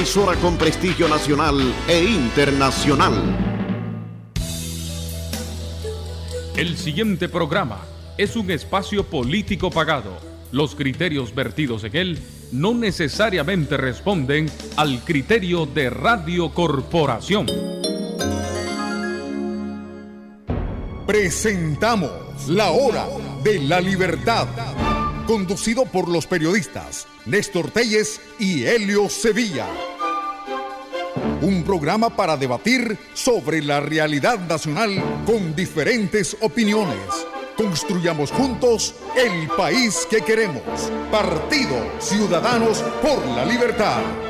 emisora con prestigio nacional e internacional. El siguiente programa es un espacio político pagado. Los criterios vertidos en él no necesariamente responden al criterio de Radio Corporación. Presentamos La Hora de la Libertad, conducido por los periodistas Néstor Telles y Helio Sevilla. Un programa para debatir sobre la realidad nacional con diferentes opiniones. Construyamos juntos el país que queremos. Partido Ciudadanos por la Libertad.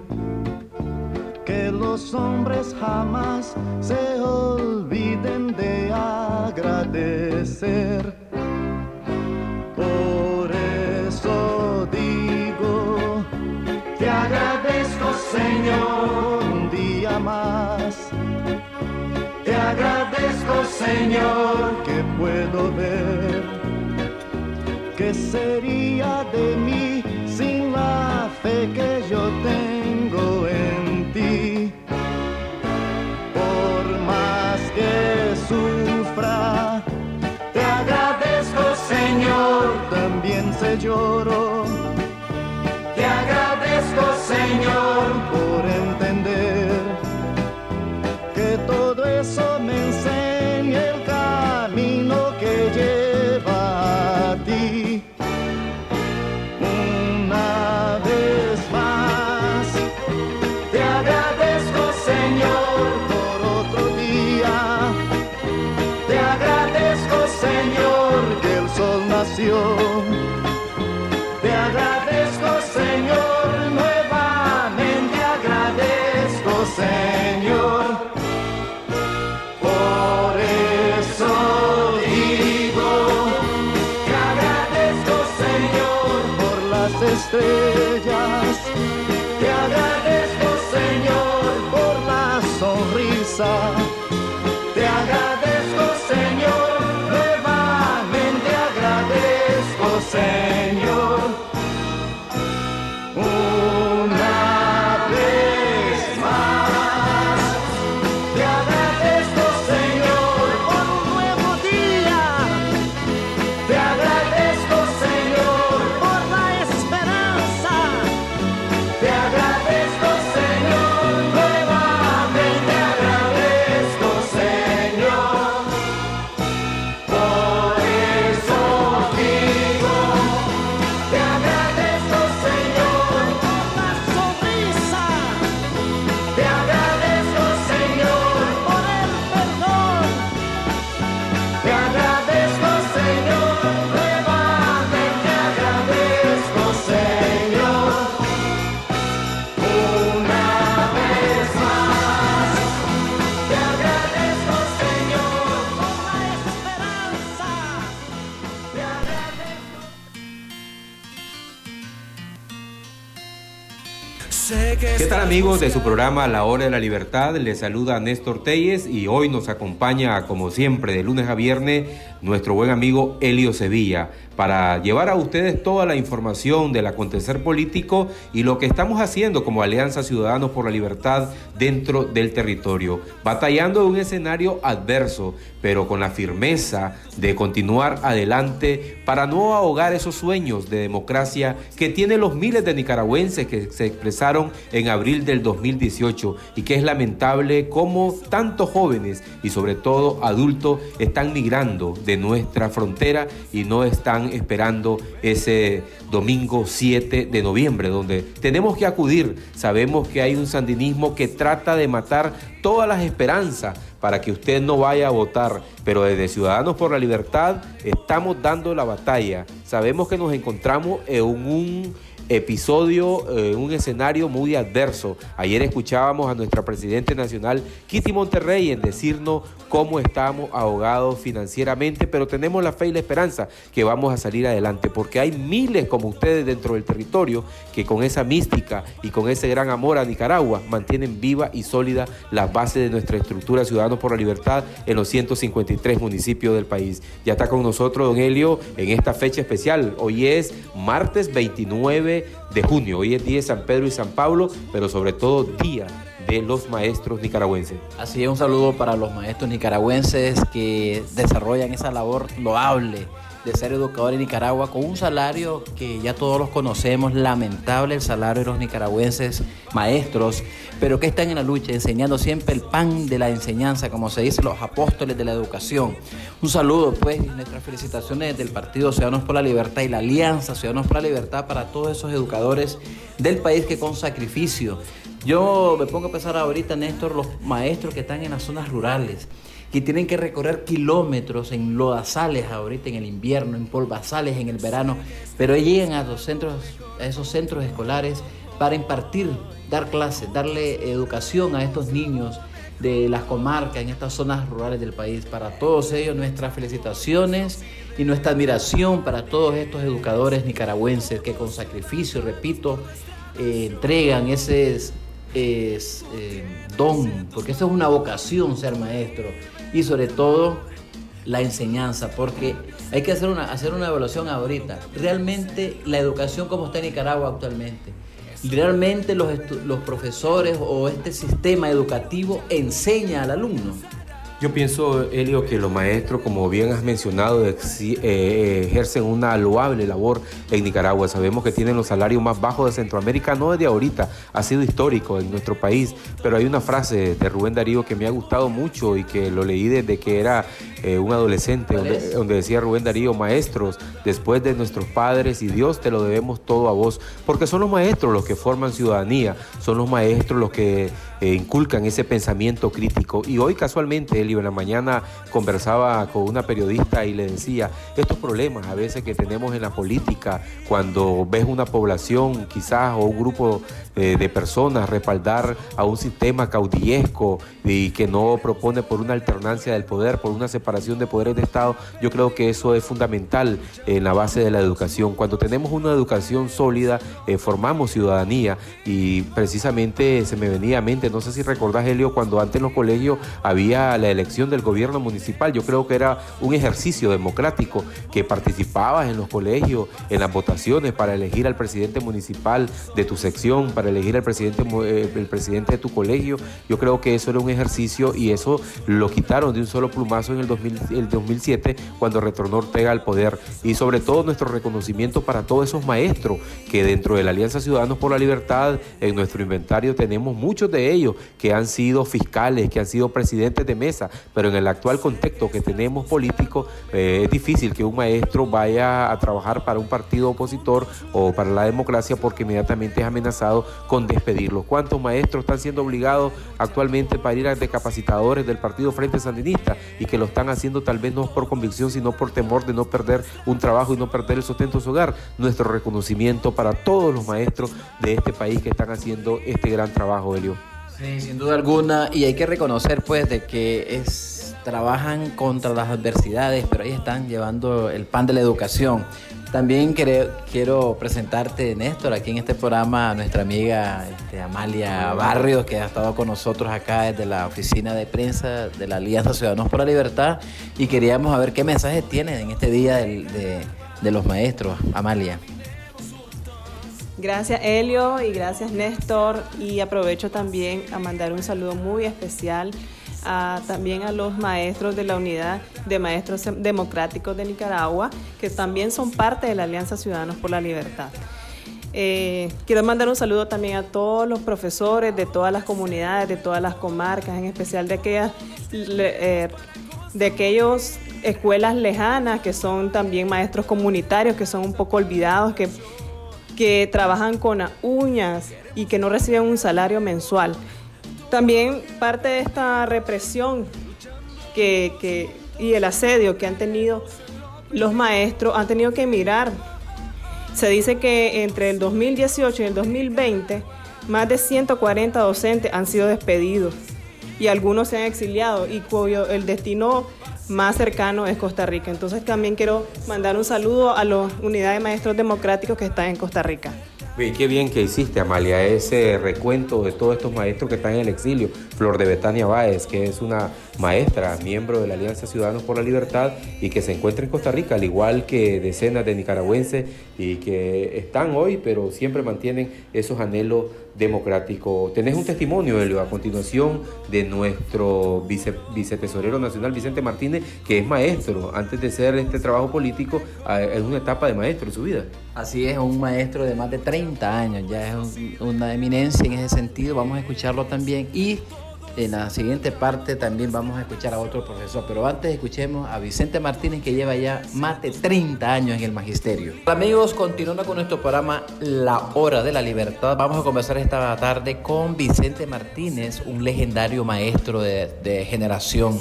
que los hombres jamás se olviden de agradecer. Por eso digo, te agradezco Señor un día más. Te agradezco Señor que puedo ver. ¿Qué sería de mí sin la fe que yo tengo también amigos de su programa La Hora de la Libertad? Les saluda Néstor Telles y hoy nos acompaña como siempre de lunes a viernes nuestro buen amigo Elio Sevilla para llevar a ustedes toda la información del acontecer político y lo que estamos haciendo como Alianza Ciudadanos por la Libertad dentro del territorio, batallando en un escenario adverso, pero con la firmeza de continuar adelante para no ahogar esos sueños de democracia que tienen los miles de nicaragüenses que se expresaron en abril del 2018 y que es lamentable cómo tantos jóvenes y sobre todo adultos están migrando de nuestra frontera y no están esperando ese domingo 7 de noviembre, donde tenemos que acudir. Sabemos que hay un sandinismo que trata de matar todas las esperanzas para que usted no vaya a votar, pero desde Ciudadanos por la Libertad estamos dando la batalla. Sabemos que nos encontramos en un episodio, eh, un escenario muy adverso. Ayer escuchábamos a nuestra presidente nacional, Kitty Monterrey, en decirnos cómo estamos ahogados financieramente, pero tenemos la fe y la esperanza que vamos a salir adelante, porque hay miles como ustedes dentro del territorio que con esa mística y con ese gran amor a Nicaragua mantienen viva y sólida las bases de nuestra estructura Ciudadanos por la Libertad en los 153 municipios del país. Ya está con nosotros don Helio en esta fecha especial. Hoy es martes 29 de junio. Hoy es día de San Pedro y San Pablo, pero sobre todo día de los maestros nicaragüenses. Así es, un saludo para los maestros nicaragüenses que desarrollan esa labor loable de ser educador en Nicaragua con un salario que ya todos los conocemos, lamentable el salario de los nicaragüenses maestros, pero que están en la lucha, enseñando siempre el pan de la enseñanza, como se dice, los apóstoles de la educación. Un saludo, pues, y nuestras felicitaciones del Partido Ciudadanos por la Libertad y la Alianza Ciudadanos por la Libertad para todos esos educadores del país que con sacrificio. Yo me pongo a pensar ahorita, Néstor, los maestros que están en las zonas rurales que tienen que recorrer kilómetros en lodazales ahorita en el invierno, en polvazales en el verano, pero llegan a los centros, a esos centros escolares para impartir, dar clases, darle educación a estos niños de las comarcas, en estas zonas rurales del país. Para todos ellos nuestras felicitaciones y nuestra admiración para todos estos educadores nicaragüenses que con sacrificio, repito, eh, entregan ese eh, don, porque eso es una vocación ser maestro y sobre todo la enseñanza, porque hay que hacer una, hacer una evaluación ahorita. Realmente la educación como está en Nicaragua actualmente, realmente los, los profesores o este sistema educativo enseña al alumno. Yo pienso, Elio, que los maestros, como bien has mencionado, eh, ejercen una loable labor en Nicaragua. Sabemos que tienen los salarios más bajos de Centroamérica, no desde ahorita, ha sido histórico en nuestro país. Pero hay una frase de Rubén Darío que me ha gustado mucho y que lo leí desde que era eh, un adolescente, donde, decía Rubén Darío, maestros, después de nuestros padres y Dios te lo debemos todo a vos, porque son los maestros los que forman ciudadanía, son los maestros los que eh, inculcan ese pensamiento crítico. Y hoy casualmente, Elio, en la mañana conversaba con una periodista y le decía, estos problemas a veces que tenemos en la política, cuando ves una población quizás o un grupo eh, de personas respaldar a un sistema caudillesco y que no propone por una alternancia del poder, por una separación de poderes de Estado, yo creo que eso es fundamental en la base de la educación. Cuando tenemos una educación sólida, eh, formamos ciudadanía y precisamente se me venía a mente, no sé si recordás, Helio, cuando antes en los colegios había la elección del gobierno municipal, yo creo que era un ejercicio democrático que participabas en los colegios, en las votaciones para elegir al presidente municipal de tu sección, para elegir al presidente, eh, el presidente de tu colegio. Yo creo que eso era un ejercicio y eso lo quitaron de un solo plumazo en el, 2007 cuando retornó Ortega al poder. Y sobre todo nuestro reconocimiento para todos esos maestros que dentro de la Alianza Ciudadanos por la Libertad, en nuestro inventario tenemos muchos de ellos que han sido fiscales, que han sido presidentes de mesa, pero en el actual contexto que tenemos político eh, es difícil que un maestro vaya a trabajar para un partido opositor o para la democracia porque inmediatamente es amenazado con despedirlo. ¿Cuántos maestros están siendo obligados actualmente para ir a de capacitadores del Partido Frente Sandinista y que lo están haciendo tal vez no por convicción, sino por temor de no perder un trabajo y no perder el sustento de su hogar? Nuestro reconocimiento para todos los maestros de este país que están haciendo este gran trabajo, Elio. Sí, sin duda alguna, y hay que reconocer pues de que es trabajan contra las adversidades, pero ahí están llevando el pan de la educación. También quiero, presentarte, Néstor, aquí en este programa a nuestra amiga este, Amalia Barrios, que ha estado con nosotros acá desde la oficina de prensa de la Alianza Ciudadanos por la Libertad. Y queríamos ver qué mensaje tiene en este día de, de los maestros, Amalia. Gracias Helio y gracias Néstor y aprovecho también a mandar un saludo muy especial también a los maestros de la Unidad de Maestros Democráticos de Nicaragua, que también son parte de la Alianza Ciudadanos por la Libertad. Eh, quiero mandar un saludo también a todos los profesores de todas las comunidades, de todas las comarcas, en especial de aquellas eh, de aquellos escuelas lejanas que son también maestros comunitarios que son un poco olvidados, que, que trabajan con uñas y que no reciben un salario mensual. También parte de esta represión que, y el asedio que han tenido los maestros, han tenido que emigrar. Se dice que entre el 2018 y el 2020, más de 140 docentes han sido despedidos y algunos se han exiliado y cuyo el destino más cercano es Costa Rica. Entonces también quiero mandar un saludo a la unidad de maestros democráticos que están en Costa Rica qué bien que hiciste, Amalia, ese recuento de todos estos maestros que están en el exilio. Flor de Betania Báez, que es una maestra, miembro de la Alianza Ciudadanos por la Libertad y que se encuentra en Costa Rica, al igual que decenas de nicaragüenses y que están hoy, pero siempre mantienen esos anhelos democráticos. Tenés un testimonio, Elio, a continuación de nuestro vice, vicetesorero nacional, Vicente Martínez, que es maestro. Antes de ser este trabajo político, es una etapa de maestro en su vida. Así es, un maestro de más de 30 años, ya es una eminencia en ese sentido. Vamos a escucharlo también. Y en la siguiente parte también vamos a escuchar a otro profesor, pero antes escuchemos a Vicente Martínez que lleva ya más de 30 años en el magisterio. Amigos, continuando con nuestro programa La Hora de la Libertad, vamos a conversar esta tarde con Vicente Martínez, un legendario maestro de, generación.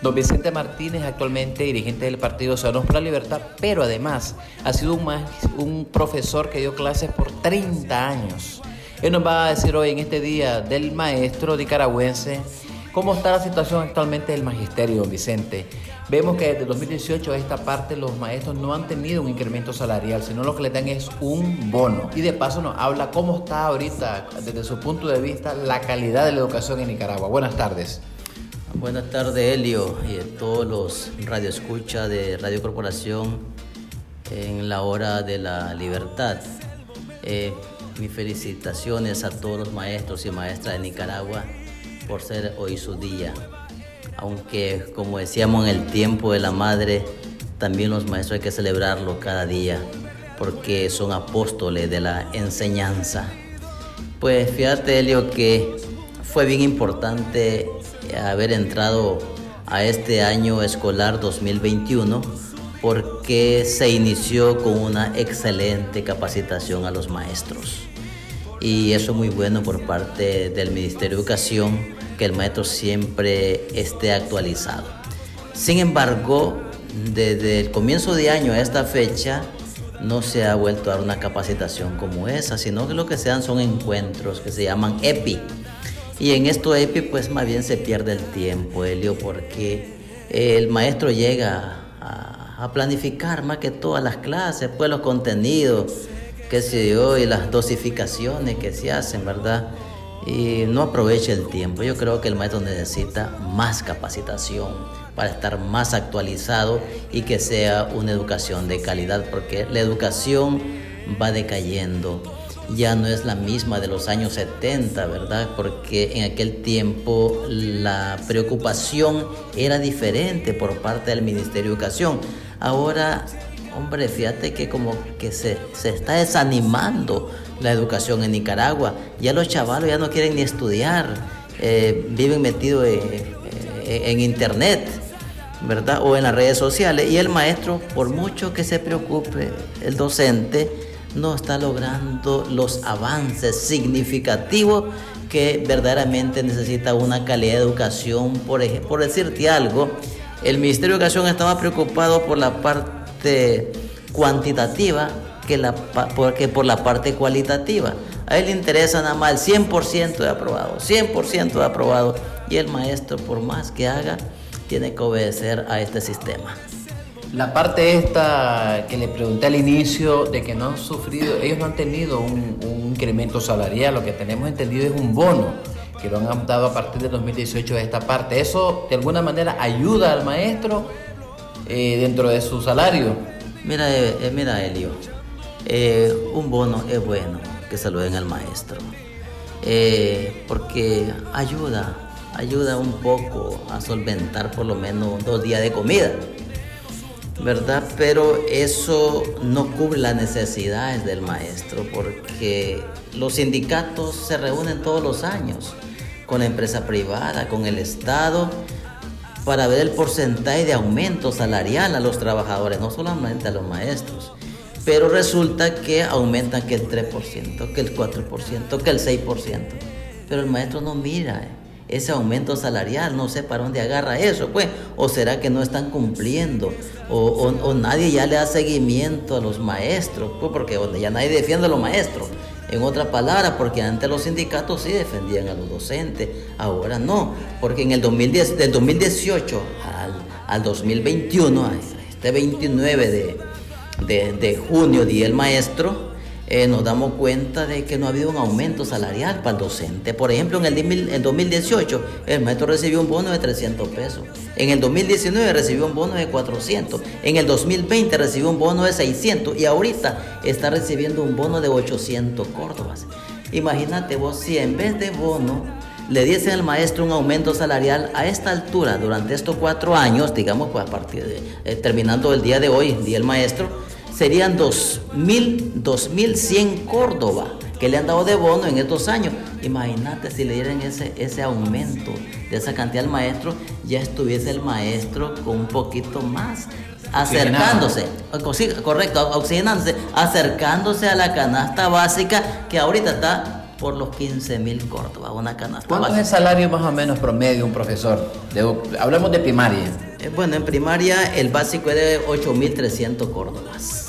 Don Vicente Martínez, actualmente dirigente del Partido Ciudadanos por la Libertad, pero además ha sido un, un profesor que dio clases por 30 años él nos va a decir hoy en este día del maestro nicaragüense cómo está la situación actualmente del magisterio, Vicente. Vemos que desde 2018 a esta parte los maestros no han tenido un incremento salarial, sino lo que le dan es un bono. Y de paso nos habla cómo está ahorita, desde su punto de vista, la calidad de la educación en Nicaragua. Buenas tardes. Buenas tardes, Helio, y a todos los radioescuchas de Radio Corporación en la hora de la libertad. Eh, mis felicitaciones a todos los maestros y maestras de Nicaragua por ser hoy su día. Aunque, como decíamos en el tiempo de la madre, también los maestros hay que celebrarlo cada día, porque son apóstoles de la enseñanza. Pues fíjate, Elio, que fue bien importante haber entrado a este año escolar 2021 porque se inició con una excelente capacitación a los maestros y eso es muy bueno por parte del Ministerio de Educación, que el maestro siempre esté actualizado. Sin embargo, desde el comienzo de año a esta fecha, no se ha vuelto a dar una capacitación como esa, sino que lo que se dan son encuentros que se llaman EPI. Y en esto EPI, pues más bien se pierde el tiempo, Helio, porque el maestro llega a, a planificar más que todas las clases, pues los contenidos qué sé yo, y las dosificaciones que se hacen, ¿verdad? Y no aprovecha el tiempo. Yo creo que el maestro necesita más capacitación para estar más actualizado y que sea una educación de calidad, porque la educación va decayendo. Ya no es la misma de los años 70, ¿verdad? Porque en aquel tiempo la preocupación era diferente por parte del Ministerio de Educación. Ahora Hombre, fíjate que como que se, está desanimando la educación en Nicaragua. Ya los chavalos ya no quieren ni estudiar, eh, viven metidos en, internet, ¿verdad? O en las redes sociales. Y el maestro, por mucho que se preocupe, el docente no está logrando los avances significativos que verdaderamente necesita una calidad de educación. Por, por decirte algo, el Ministerio de Educación estaba preocupado por la parte cuantitativa que, la, por la parte cualitativa. A él le interesa nada más el 100% de aprobado, 100% de aprobado. Y el maestro, por más que haga, tiene que obedecer a este sistema. La parte esta que le pregunté al inicio de que no han sufrido, ellos no han tenido un, incremento salarial, lo que tenemos entendido es un bono que lo han dado a partir de 2018 de esta parte. ¿Eso de alguna manera ayuda al maestro eh, dentro de su salario? Mira, eh, eh, mira Elio, un bono es bueno que saluden al maestro, porque ayuda, ayuda un poco a solventar por lo menos dos días de comida. ¿verdad? Pero eso no cubre las necesidades del maestro porque los sindicatos se reúnen todos los años con la empresa privada, con el Estado, para ver el porcentaje de aumento salarial a los trabajadores, no solamente a los maestros. Pero resulta que aumentan que el 3%, que el 4%, que el 6%. Pero el maestro no mira. ¿eh? ese aumento salarial, no sé para dónde agarra eso, pues, o será que no están cumpliendo, o, nadie ya le da seguimiento a los maestros, pues, porque ya nadie defiende a los maestros. En otras palabras, porque antes los sindicatos sí defendían a los docentes, ahora no, porque en el 2010, del 2018 al, al 2021, este 29 de, de, de junio, día el maestro, eh, nos damos cuenta de que no ha habido un aumento salarial para el docente. Por ejemplo, en el, 2018 el maestro recibió un bono de 300 pesos. En el 2019 recibió un bono de 400. En el 2020 recibió un bono de 600 y ahorita está recibiendo un bono de 800 córdobas. Imagínate vos si en vez de bono le diesen al maestro un aumento salarial a esta altura durante estos cuatro años, digamos, pues a partir de, eh, terminando el día de hoy, día del maestro, serían 2.000, 2.100 Córdoba que le han dado de bono en estos años. Imagínate si le dieran ese, ese aumento de esa cantidad al maestro, ya estuviese el maestro con un poquito más acercándose, correcto, oxigenándose, acercándose a la canasta básica que ahorita está por los 15 mil Córdoba, una canasta ¿Cuánto es el salario más o menos promedio de un profesor? hablemos de primaria. Eh, bueno, en primaria el básico es de 8.300 Córdobas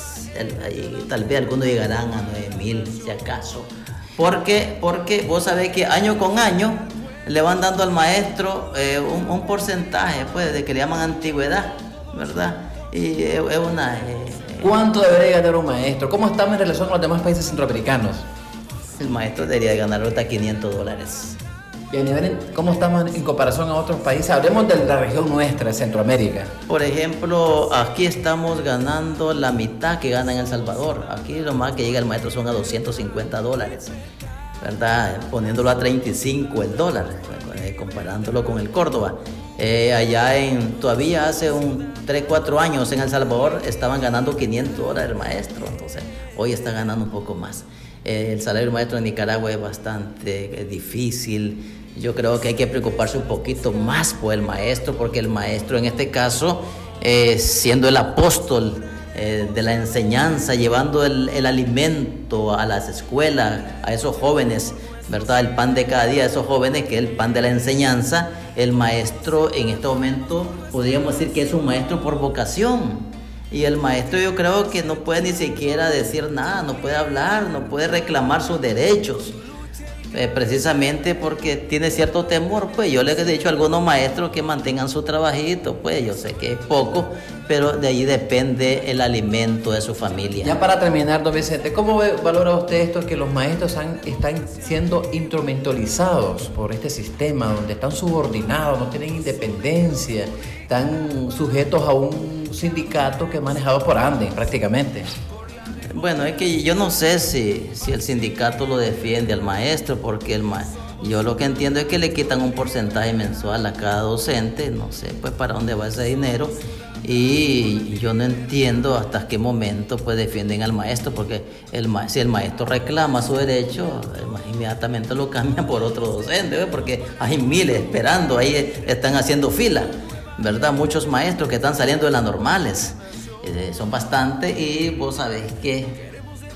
tal vez algunos llegarán a 9 mil si acaso. Porque, porque vos sabés que año con año le van dando al maestro eh, un, porcentaje pues, de que le llaman antigüedad, ¿verdad? Y es una... Eh, ¿Cuánto debería ganar un maestro? ¿Cómo estamos en relación con los demás países centroamericanos? El maestro debería ganar ahorita 500 dólares. Y a ¿cómo estamos en comparación a otros países? Hablemos de la región nuestra, Centroamérica. Por ejemplo, aquí estamos ganando la mitad que gana en El Salvador. Aquí lo más que llega el maestro son a 250 dólares, ¿verdad? Poniéndolo a 35 el dólar, eh, comparándolo con el Córdoba. Eh, allá en, todavía hace un 3, 4 años en El Salvador estaban ganando 500 dólares el maestro, entonces hoy está ganando un poco más. Eh, el salario maestro en Nicaragua es bastante difícil, yo creo que hay que preocuparse un poquito más por el maestro, porque el maestro en este caso, eh, siendo el apóstol eh, de la enseñanza, llevando el, alimento a las escuelas, a esos jóvenes, ¿verdad? El pan de cada día, a esos jóvenes, que es el pan de la enseñanza, el maestro en este momento podríamos decir que es un maestro por vocación. Y el maestro yo creo que no puede ni siquiera decir nada, no puede hablar, no puede reclamar sus derechos. Eh, precisamente porque tiene cierto temor, pues yo le he dicho a algunos maestros que mantengan su trabajito, pues yo sé que es poco, pero de ahí depende el alimento de su familia. Ya para terminar, don Vicente, ¿cómo valora usted esto que los maestros están siendo instrumentalizados por este sistema, donde están subordinados, no tienen independencia, están sujetos a un sindicato que es manejado por Anden prácticamente? Bueno, es que yo no sé si, si el sindicato lo defiende al maestro, porque el yo lo que entiendo es que le quitan un porcentaje mensual a cada docente, no sé pues para dónde va ese dinero, y yo no entiendo hasta qué momento pues defienden al maestro, porque el si el maestro reclama su derecho, inmediatamente lo cambian por otro docente, porque hay miles esperando, ahí están haciendo fila, ¿verdad? Muchos maestros que están saliendo de las normales. Eh, son bastantes y vos sabés que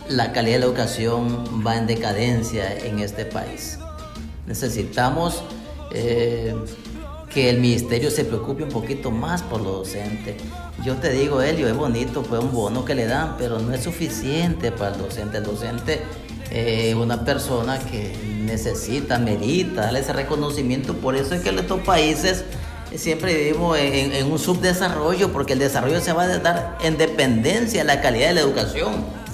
la calidad de la educación va en decadencia en este país. Necesitamos eh, que el ministerio se preocupe un poquito más por los docentes. Yo te digo, Elio, es bonito, fue un bono que le dan, pero no es suficiente para el docente. El docente es eh, una persona que necesita, merita, darle ese reconocimiento. Por eso es que en estos países siempre vivimos en, en un subdesarrollo porque el desarrollo se va a dar en dependencia de la calidad de la educación.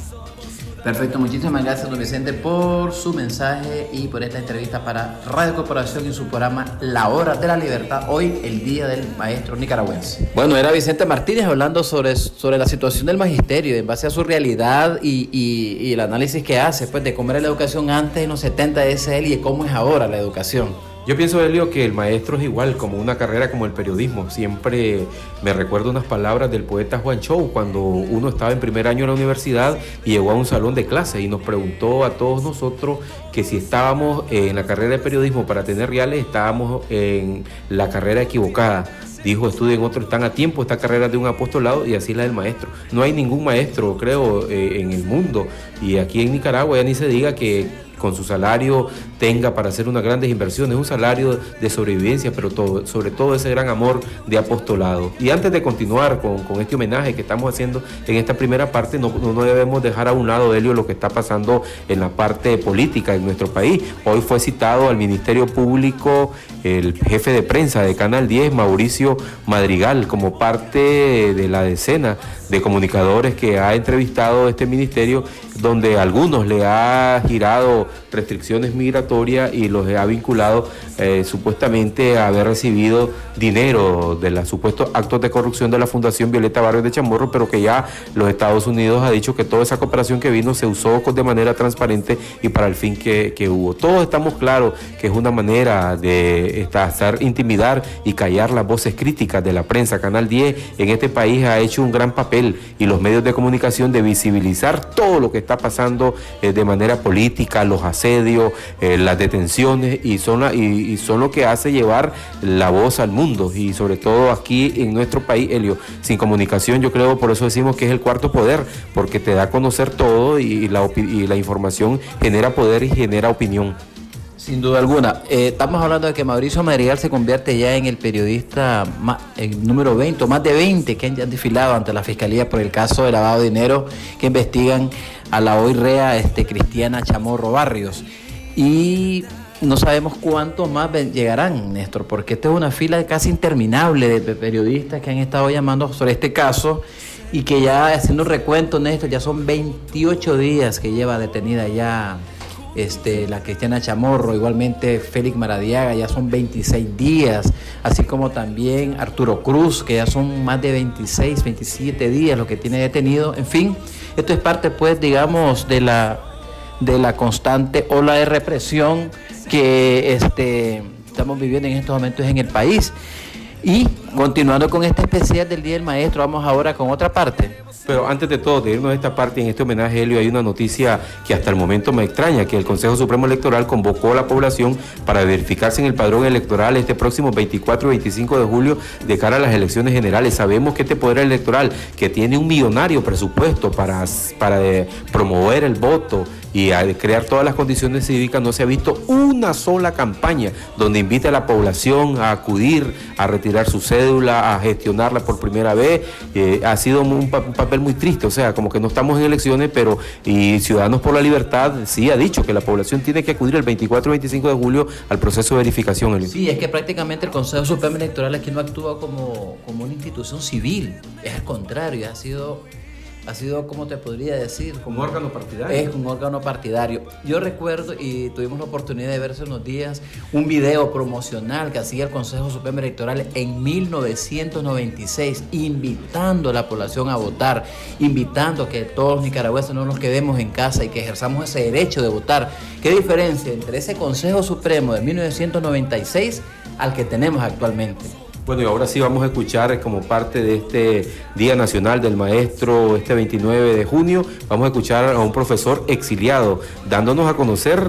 Perfecto, muchísimas gracias don Vicente por su mensaje y por esta entrevista para Radio Corporación y su programa La Hora de la Libertad, hoy el Día del Maestro Nicaragüense. Bueno, era Vicente Martínez hablando sobre, sobre la situación del magisterio en base a su realidad y, y, el análisis que hace pues, de cómo era la educación antes en los 70 de SL y de cómo es ahora la educación. Yo pienso, Elio, que el maestro es igual, como una carrera como el periodismo. Siempre me recuerdo unas palabras del poeta Juan Chou cuando uno estaba en primer año en la universidad y llegó a un salón de clase y nos preguntó a todos nosotros que si estábamos en la carrera de periodismo para tener reales, estábamos en la carrera equivocada. Dijo, estudien otros, están a tiempo esta carrera de un apostolado y así la del maestro. No hay ningún maestro, creo, eh, en el mundo. Y aquí en Nicaragua ya ni se diga que con su salario tenga para hacer unas grandes inversiones, un salario de sobrevivencia, pero sobre todo ese gran amor de apostolado. Y antes de continuar con, este homenaje que estamos haciendo en esta primera parte, no, no debemos dejar a un lado, Helio, lo que está pasando en la parte política en nuestro país. Hoy fue citado al Ministerio Público el jefe de prensa de Canal 10, Mauricio Madrigal, como parte de la decena de comunicadores que ha entrevistado este ministerio, donde algunos le ha girado restricciones migratorias y los ha vinculado eh, supuestamente a haber recibido dinero de los supuestos actos de corrupción de la Fundación Violeta Barrios de Chamorro, pero que ya los Estados Unidos ha dicho que toda esa cooperación que vino se usó de manera transparente y para el fin que, hubo. Todos estamos claros que es una manera de hacer intimidar y callar las voces críticas de la prensa. Canal 10 en este país ha hecho un gran papel y los medios de comunicación de visibilizar todo lo que está pasando eh, de manera política, los asedios, eh, las detenciones y son, y, son lo que hace llevar la voz al mundo y sobre todo aquí en nuestro país, Helio, sin comunicación yo creo, por eso decimos que es el cuarto poder, porque te da a conocer todo y la, y la información genera poder y genera opinión. Sin duda alguna. Eh, estamos hablando de que Mauricio Madrigal se convierte ya en el periodista número 20, o más de 20 que han desfilado ante la Fiscalía por el caso de lavado de dinero que investigan a la hoy rea este, Cristiana Chamorro Barrios. Y no sabemos cuántos más llegarán, Néstor, porque esta es una fila casi interminable de periodistas que han estado llamando sobre este caso y que ya haciendo recuento, Néstor, ya son 28 días que lleva detenida ya este, la Cristiana Chamorro, igualmente Félix Maradiaga, ya son 26 días, así como también Arturo Cruz, que ya son más de 26, 27 días lo que tiene detenido. En fin, esto es parte, pues, digamos, de la, de la constante ola de represión que este, estamos viviendo en estos momentos en el país. Y continuando con este especial del Día del Maestro, vamos ahora con otra parte. Pero antes de todo, de irnos a esta parte, en este homenaje, Helio, hay una noticia que hasta el momento me extraña, que el Consejo Supremo Electoral convocó a la población para verificarse en el padrón electoral este próximo 24 y 25 de julio de cara a las elecciones generales. Sabemos que este poder electoral, que tiene un millonario presupuesto para, para eh, promover el voto, y al crear todas las condiciones cívicas no se ha visto una sola campaña donde invite a la población a acudir, a retirar su cédula, a gestionarla por primera vez. Eh, ha sido un, papel muy triste, o sea, como que no estamos en elecciones, pero y Ciudadanos por la Libertad sí ha dicho que la población tiene que acudir el 24 y 25 de julio al proceso de verificación. Sí, es que prácticamente el Consejo Supremo Electoral aquí no actúa como, como una institución civil, es al contrario, ha sido ha sido, como te podría decir? Como un órgano partidario. Es un órgano partidario. Yo recuerdo, y tuvimos la oportunidad de ver hace unos días, un video promocional que hacía el Consejo Supremo Electoral en 1996, invitando a la población a votar, invitando a que todos los nicaragüenses no nos quedemos en casa y que ejerzamos ese derecho de votar. ¿Qué diferencia entre ese Consejo Supremo de 1996 al que tenemos actualmente? Bueno, y ahora sí vamos a escuchar como parte de este Día Nacional del Maestro, este 29 de junio, vamos a escuchar a un profesor exiliado, dándonos a conocer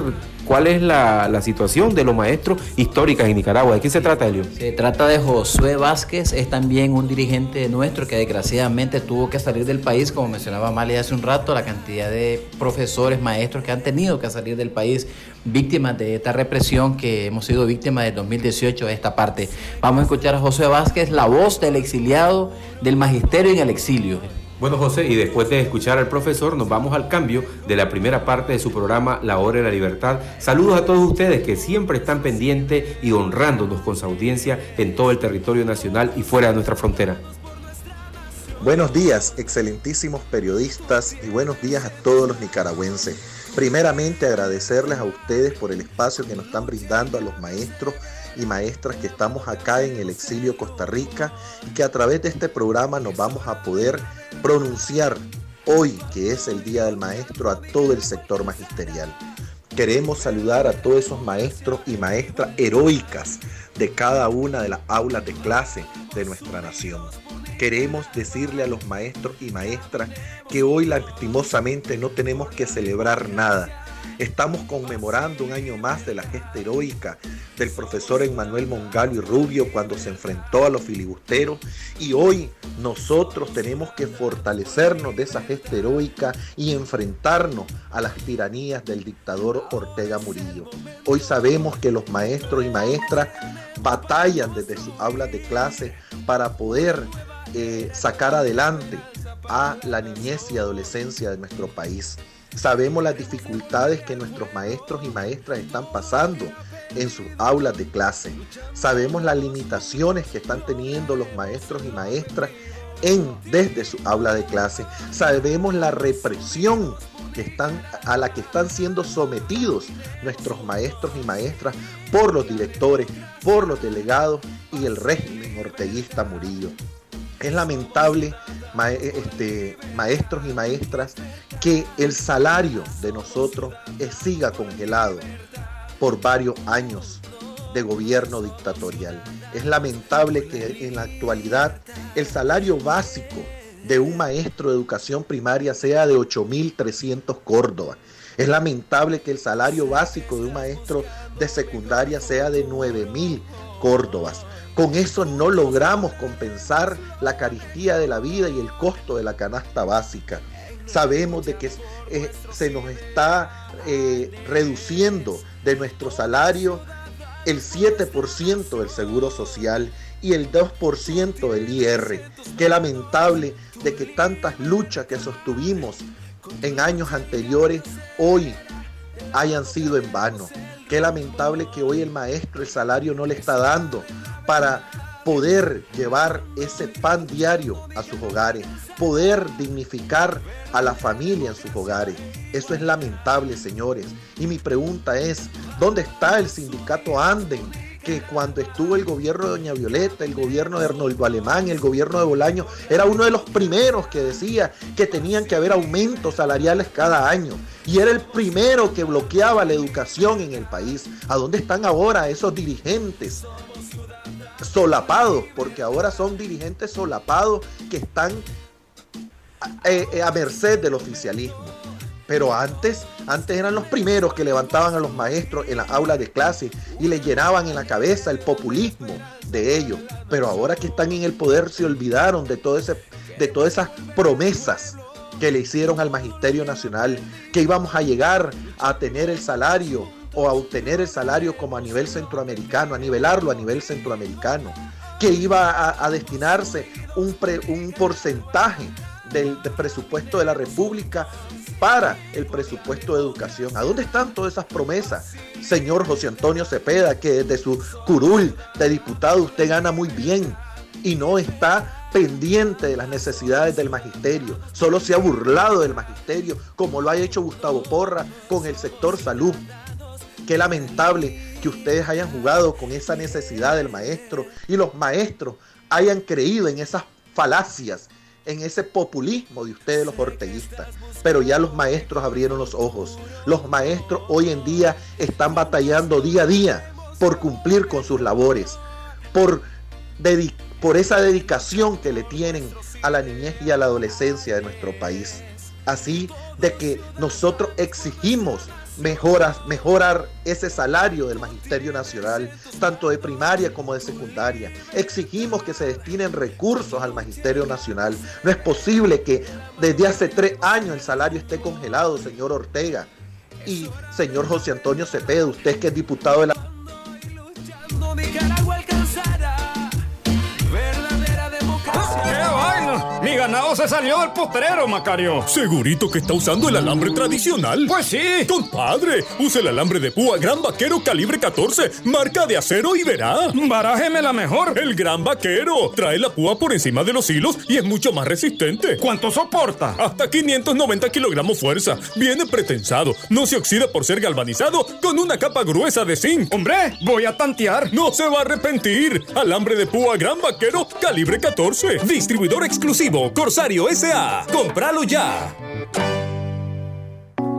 cuál es la, situación de los maestros históricos en Nicaragua. ¿De qué se trata, Elio? Se trata de Josué Vázquez, es también un dirigente nuestro que desgraciadamente tuvo que salir del país, como mencionaba Mali hace un rato, la cantidad de profesores, maestros que han tenido que salir del país víctimas de esta represión que hemos sido víctimas de 2018 a esta parte. Vamos a escuchar a Josué Vázquez, la voz del exiliado del magisterio en el exilio. Bueno, José, y después de escuchar al profesor, nos vamos al cambio de la primera parte de su programa La Hora de la Libertad. Saludos a todos ustedes que siempre están pendientes y honrándonos con su audiencia en todo el territorio nacional y fuera de nuestra frontera. Buenos días, excelentísimos periodistas, y buenos días a todos los nicaragüenses. Primeramente agradecerles a ustedes por el espacio que nos están brindando a los maestros y maestras que estamos acá en el exilio Costa Rica y que a través de este programa nos vamos a poder pronunciar hoy, que es el Día del Maestro, a todo el sector magisterial. Queremos saludar a todos esos maestros y maestras heroicas de cada una de las aulas de clase de nuestra nación. Queremos decirle a los maestros y maestras que hoy lastimosamente no tenemos que celebrar nada, Estamos conmemorando un año más de la gesta heroica del profesor Emmanuel Mongalvo y Rubio cuando se enfrentó a los filibusteros y hoy nosotros tenemos que fortalecernos de esa gesta heroica y enfrentarnos a las tiranías del dictador Ortega Murillo. Hoy sabemos que los maestros y maestras batallan desde sus aulas de clase para poder eh, sacar adelante a la niñez y adolescencia de nuestro país. Sabemos las dificultades que nuestros maestros y maestras están pasando en sus aulas de clase. Sabemos las limitaciones que están teniendo los maestros y maestras en, desde su aula de clase. Sabemos la represión que están, a la que están siendo sometidos nuestros maestros y maestras por los directores, por los delegados y el régimen orteguista Murillo. Es lamentable, este, maestros y maestras, que el salario de nosotros siga congelado por varios años de gobierno dictatorial. Es lamentable que en la actualidad el salario básico de un maestro de educación primaria sea de 8.300 Córdoba. Es lamentable que el salario básico de un maestro de secundaria sea de 9.000 Córdobas. Con eso no logramos compensar la caristía de la vida y el costo de la canasta básica. Sabemos de que eh, se nos está eh, reduciendo de nuestro salario el 7% del seguro social y el 2% del IR. Qué lamentable de que tantas luchas que sostuvimos en años anteriores hoy hayan sido en vano. Qué lamentable que hoy el maestro el salario no le está dando para poder llevar ese pan diario a sus hogares, poder dignificar a la familia en sus hogares. Eso es lamentable, señores. Y mi pregunta es, ¿dónde está el sindicato Anden? que cuando estuvo el gobierno de Doña Violeta, el gobierno de Arnoldo Alemán, el gobierno de Bolaño, era uno de los primeros que decía que tenían que haber aumentos salariales cada año. Y era el primero que bloqueaba la educación en el país. ¿A dónde están ahora esos dirigentes solapados, porque ahora son dirigentes solapados que están eh, eh, a, merced del oficialismo. Pero antes, antes eran los primeros que levantaban a los maestros en las aulas de clase y les llenaban en la cabeza el populismo de ellos. Pero ahora que están en el poder se olvidaron de, todo ese, de todas esas promesas que le hicieron al Magisterio Nacional, que íbamos a llegar a tener el salario o a obtener el salario como a nivel centroamericano, a nivelarlo a nivel centroamericano, que iba a, destinarse un, porcentaje del, presupuesto de la República para el presupuesto de educación. ¿A dónde están todas esas promesas? Señor José Antonio Cepeda, que desde su curul de diputado usted gana muy bien y no está pendiente de las necesidades del magisterio. Solo se ha burlado del magisterio, como lo ha hecho Gustavo Porra con el sector salud. Qué lamentable que ustedes hayan jugado con esa necesidad del maestro y los maestros hayan creído en esas falacias, en ese populismo de ustedes los orteguistas. Pero ya los maestros abrieron los ojos. Los maestros hoy en día están batallando día a día por cumplir con sus labores, por, por esa dedicación que le tienen a la niñez y a la adolescencia de nuestro país. Así de que nosotros exigimos mejoras, mejorar ese salario del Magisterio Nacional, tanto de primaria como de secundaria. Exigimos que se destinen recursos al Magisterio Nacional. No es posible que desde hace tres años el salario esté congelado, señor Ortega. Y señor José Antonio Cepeda, usted que es diputado de la... ¡Mi ganado se salió del postrero, Macario. ¿Segurito que está usando el alambre tradicional? Pues sí. Compadre, use el alambre de púa Gran Vaquero calibre 14, marca de acero y verá. Barájeme la mejor. El Gran Vaquero. Trae la púa por encima de los hilos y es mucho más resistente. ¿Cuánto soporta? Hasta 590 kilogramos fuerza. Viene pretensado. No se oxida por ser galvanizado con una capa gruesa de zinc. Hombre, voy a tantear. No se va a arrepentir. Alambre de púa Gran Vaquero calibre 14. Distribuidor exclusivo Corsario SA. ¡Cómpralo ya!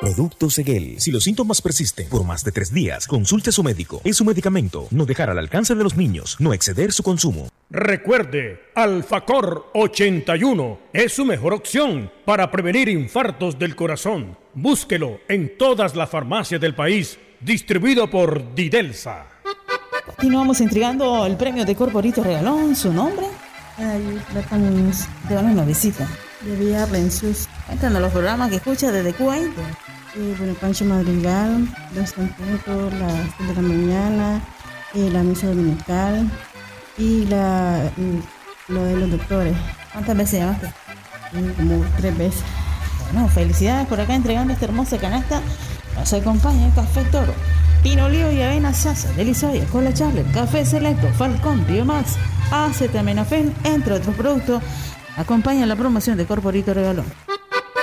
Producto Seguel. Si los síntomas persisten por más de tres días, consulte a su médico. Es su medicamento. No dejar al alcance de los niños. No exceder su consumo. Recuerde, Alfacor 81 es su mejor opción para prevenir infartos del corazón. Búsquelo en todas las farmacias del país. Distribuido por Didelsa. Continuamos entregando el premio de Corporito Regalón. ¿Su nombre? Ahí tratamos de dar una visita. De Villa a los programas que escucha desde Kuwait. Eh, bueno, Pancho Madrigal, Dos Temputos, las 7 de la mañana, eh, la misa dominical y la, mm, lo de los doctores. ¿Cuántas veces llamaste? Eh, como tres veces. Bueno, felicidades por acá entregando esta hermosa canasta. Nos acompaña el Café Toro. Pino Olivo y Avena Sasa, Delisoya, Cola Charlotte, Café Selecto, Falcón, Biomax, Acetaminofén, entre otros productos. Acompaña la promoción de Corporito Regalón.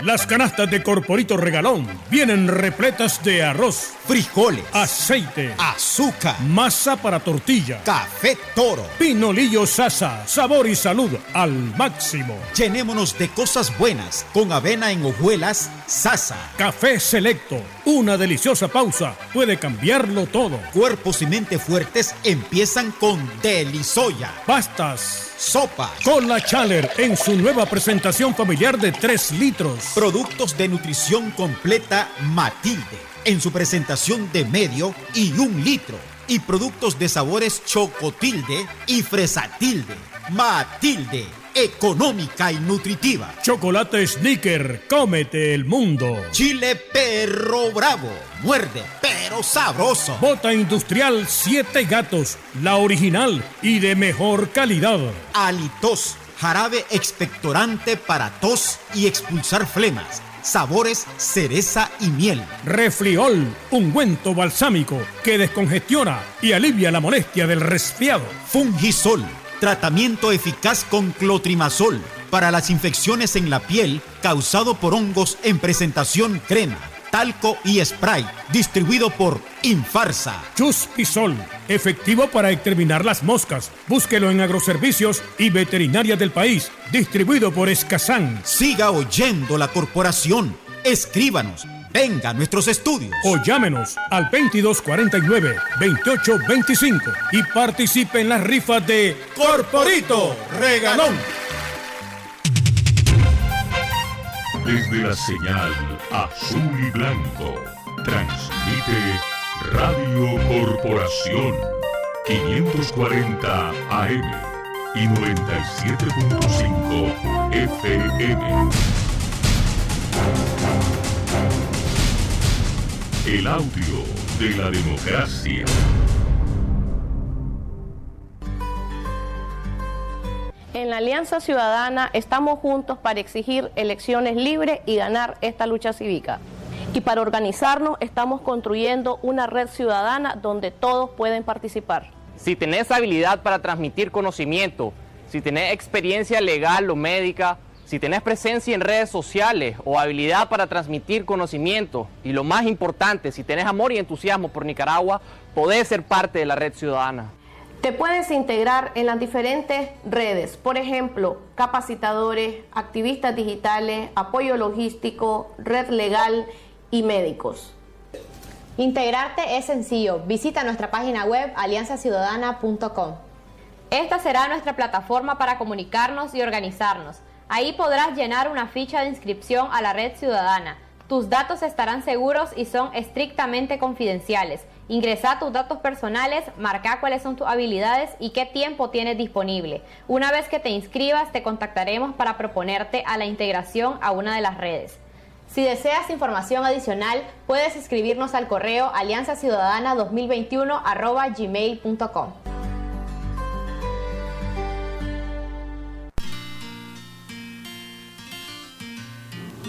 Las canastas de Corporito Regalón vienen repletas de arroz, frijoles, aceite, azúcar, masa para tortilla, café toro, pinolillo sasa, sabor y salud al máximo. Llenémonos de cosas buenas con avena en hojuelas sasa. Café selecto, una deliciosa pausa puede cambiarlo todo. Cuerpos y mente fuertes empiezan con Delisoya. Pastas, sopa, Cola Chaler en su nueva presentación familiar de 3 litros. Productos de nutrición completa Matilde en su presentación de medio y un litro. Y productos de sabores Chocotilde y Fresatilde. Matilde, económica y nutritiva. Chocolate Snicker, cómete el mundo. Chile Perro Bravo, muerde pero sabroso. Bota industrial 7 gatos, la original y de mejor calidad. Alitos, jarabe expectorante para tos y expulsar flemas. Sabores cereza y miel. Refliol, ungüento balsámico que descongestiona y alivia la molestia del resfriado. Fungisol, tratamiento eficaz con clotrimazol para las infecciones en la piel causado por hongos en presentación crema, talco y spray, distribuido por Infarsa. Chuspisol, efectivo para exterminar las moscas. Búsquelo en agroservicios y veterinarias del país, distribuido por Escazán. Siga oyendo la corporación. Escríbanos. Venga a nuestros estudios. O llámenos al 2249-2825 y participe en las rifas de Corporito Regalón. Desde la señal azul y blanco, transmite Radio Corporación 540 AM y 97.5 FM. El audio de la democracia. En la Alianza Ciudadana estamos juntos para exigir elecciones libres y ganar esta lucha cívica. Y para organizarnos estamos construyendo una red ciudadana donde todos pueden participar. Si tenés habilidad para transmitir conocimiento, si tenés experiencia legal o médica, si tenés presencia en redes sociales o habilidad para transmitir conocimiento, y lo más importante, si tenés amor y entusiasmo por Nicaragua, podés ser parte de la red ciudadana. Te puedes integrar en las diferentes redes, por ejemplo, capacitadores, activistas digitales, apoyo logístico, red legal y médicos. Integrarte es sencillo. Visita nuestra página web alianzaciudadana.com. Esta será nuestra plataforma para comunicarnos y organizarnos. Ahí podrás llenar una ficha de inscripción a la red ciudadana. Tus datos estarán seguros y son estrictamente confidenciales. Ingresa tus datos personales, marca cuáles son tus habilidades y qué tiempo tienes disponible. Una vez que te inscribas, te contactaremos para proponerte a la integración a una de las redes. Si deseas información adicional, puedes escribirnos al correo alianzaciudadana2021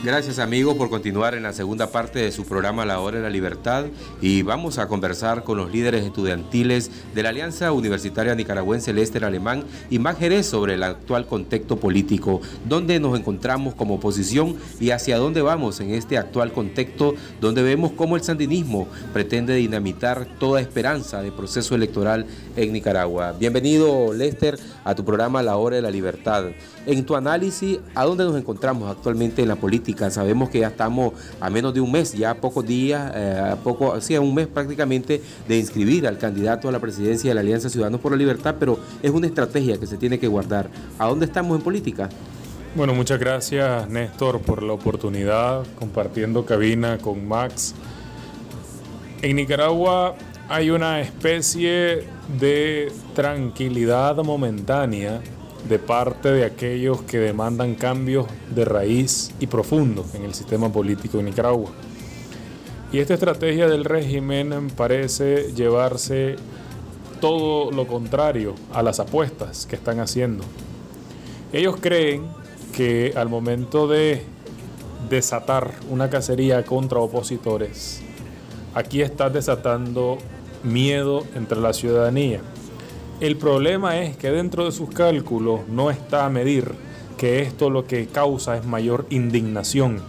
Gracias amigos por continuar en la segunda parte de su programa La Hora de la Libertad y vamos a conversar con los líderes estudiantiles de la Alianza Universitaria Nicaragüense Lester Alemán y Jerez sobre el actual contexto político, dónde nos encontramos como oposición y hacia dónde vamos en este actual contexto donde vemos cómo el sandinismo pretende dinamitar toda esperanza de proceso electoral en Nicaragua. Bienvenido Lester a tu programa La Hora de la Libertad. En tu análisis, ¿a dónde nos encontramos actualmente en la política? Sabemos que ya estamos a menos de un mes, ya pocos días, eh, poco, sí, un mes prácticamente de inscribir al candidato a la presidencia de la Alianza Ciudadanos por la Libertad, pero es una estrategia que se tiene que guardar. ¿A dónde estamos en política? Bueno, muchas gracias Néstor por la oportunidad, compartiendo cabina con Max. En Nicaragua hay una especie de tranquilidad momentánea de parte de aquellos que demandan cambios de raíz y profundos en el sistema político de Nicaragua. Y esta estrategia del régimen parece llevarse todo lo contrario a las apuestas que están haciendo. Ellos creen que al momento de desatar una cacería contra opositores, aquí está desatando miedo entre la ciudadanía el problema es que dentro de sus cálculos no está a medir que esto lo que causa es mayor indignación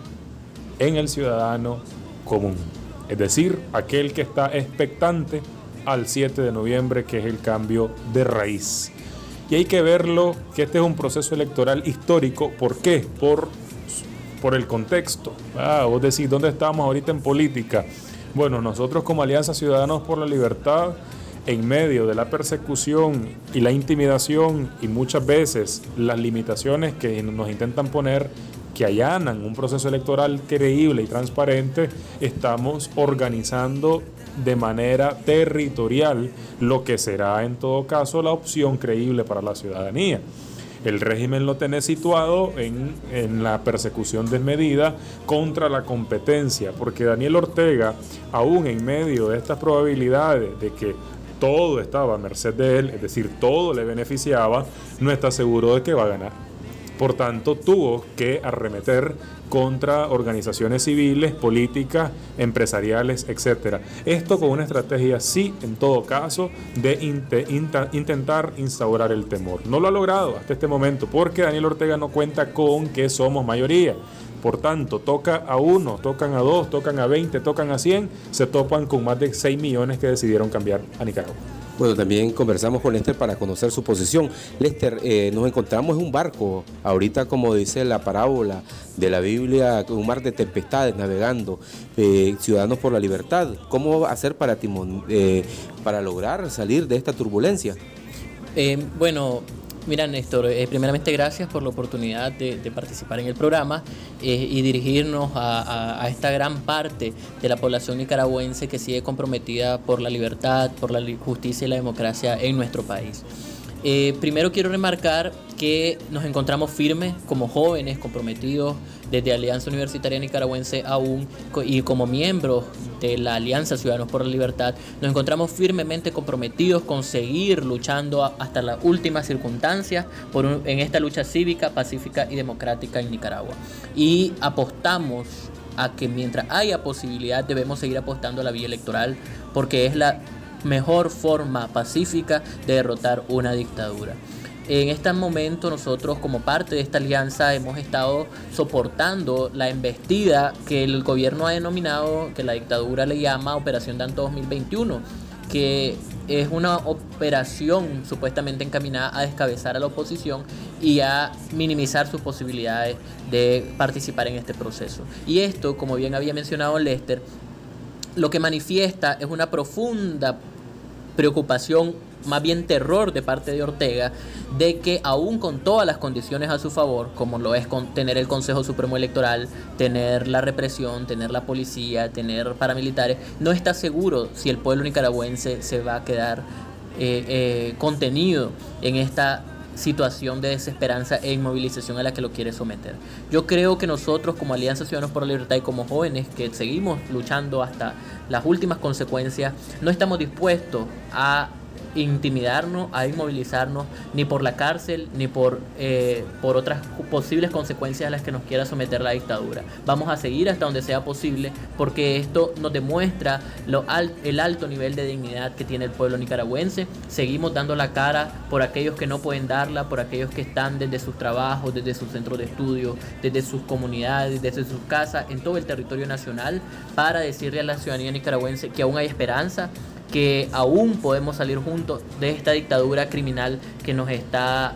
en el ciudadano común. Es decir, aquel que está expectante al 7 de noviembre, que es el cambio de raíz. Y hay que verlo que este es un proceso electoral histórico. ¿Por qué? Por, por el contexto. Ah, vos decís, ¿dónde estamos ahorita en política? Bueno, nosotros como Alianza Ciudadanos por la Libertad en medio de la persecución y la intimidación y muchas veces las limitaciones que nos intentan poner que allanan un proceso electoral creíble y transparente, estamos organizando de manera territorial lo que será en todo caso la opción creíble para la ciudadanía. El régimen lo tiene situado en, en, la persecución desmedida contra la competencia, porque Daniel Ortega, aún en medio de estas probabilidades de que todo estaba a merced de él, es decir, todo le beneficiaba, no está seguro de que va a ganar. Por tanto, tuvo que arremeter contra organizaciones civiles, políticas, empresariales, etc. Esto con una estrategia, sí, en todo caso, de intentar instaurar el temor. No lo ha logrado hasta este momento porque Daniel Ortega no cuenta con que somos mayoría. Por tanto, toca a uno, tocan a dos, tocan a 20, tocan a 100, se topan con más de 6 millones que decidieron cambiar a Nicaragua. Bueno, también conversamos con Lester para conocer su posición. Lester, eh, nos encontramos en un barco, ahorita como dice la parábola de la Biblia, un mar de tempestades navegando, eh, Ciudadanos por la Libertad. ¿Cómo va a hacer para, timón, eh, para lograr salir de esta turbulencia? bueno, Mira, Néstor, eh, primeramente gracias por la oportunidad de, participar en el programa eh, y dirigirnos a, esta gran parte de la población nicaragüense que sigue comprometida por la libertad, por la justicia y la democracia en nuestro país. Eh, primero quiero remarcar que nos encontramos firmes como jóvenes comprometidos desde Alianza Universitaria Nicaragüense aún y como miembros de la Alianza Ciudadanos por la Libertad, nos encontramos firmemente comprometidos con seguir luchando hasta las últimas circunstancias por en esta lucha cívica, pacífica y democrática en Nicaragua. Y apostamos a que mientras haya posibilidad debemos seguir apostando a la vía electoral porque es la mejor forma pacífica de derrotar una dictadura. En este momento nosotros como parte de esta alianza hemos estado soportando la embestida que el gobierno ha denominado, que la dictadura le llama Operación Danto 2021, que es una operación supuestamente encaminada a descabezar a la oposición y a minimizar sus posibilidades de participar en este proceso. Y esto, como bien había mencionado Lester, lo que manifiesta es una profunda preocupación, más bien terror de parte de Ortega, de que aún con todas las condiciones a su favor, como lo es con tener el Consejo Supremo Electoral, tener la represión, tener la policía, tener paramilitares, no está seguro si el pueblo nicaragüense se va a quedar eh, eh, contenido en esta situación de desesperanza e inmovilización a la que lo quiere someter. Yo creo que nosotros como Alianza Ciudadanos por la Libertad y como jóvenes que seguimos luchando hasta las últimas consecuencias, no estamos dispuestos a intimidarnos, a inmovilizarnos, ni por la cárcel, ni por, eh, por otras posibles consecuencias a las que nos quiera someter la dictadura. Vamos a seguir hasta donde sea posible porque esto nos demuestra lo el alto nivel de dignidad que tiene el pueblo nicaragüense. Seguimos dando la cara por aquellos que no pueden darla, por aquellos que están desde sus trabajos, desde sus centros de estudio, desde sus comunidades, desde sus casas, en todo el territorio nacional, para decirle a la ciudadanía nicaragüense que aún hay esperanza, que aún podemos salir juntos de esta dictadura criminal que nos está,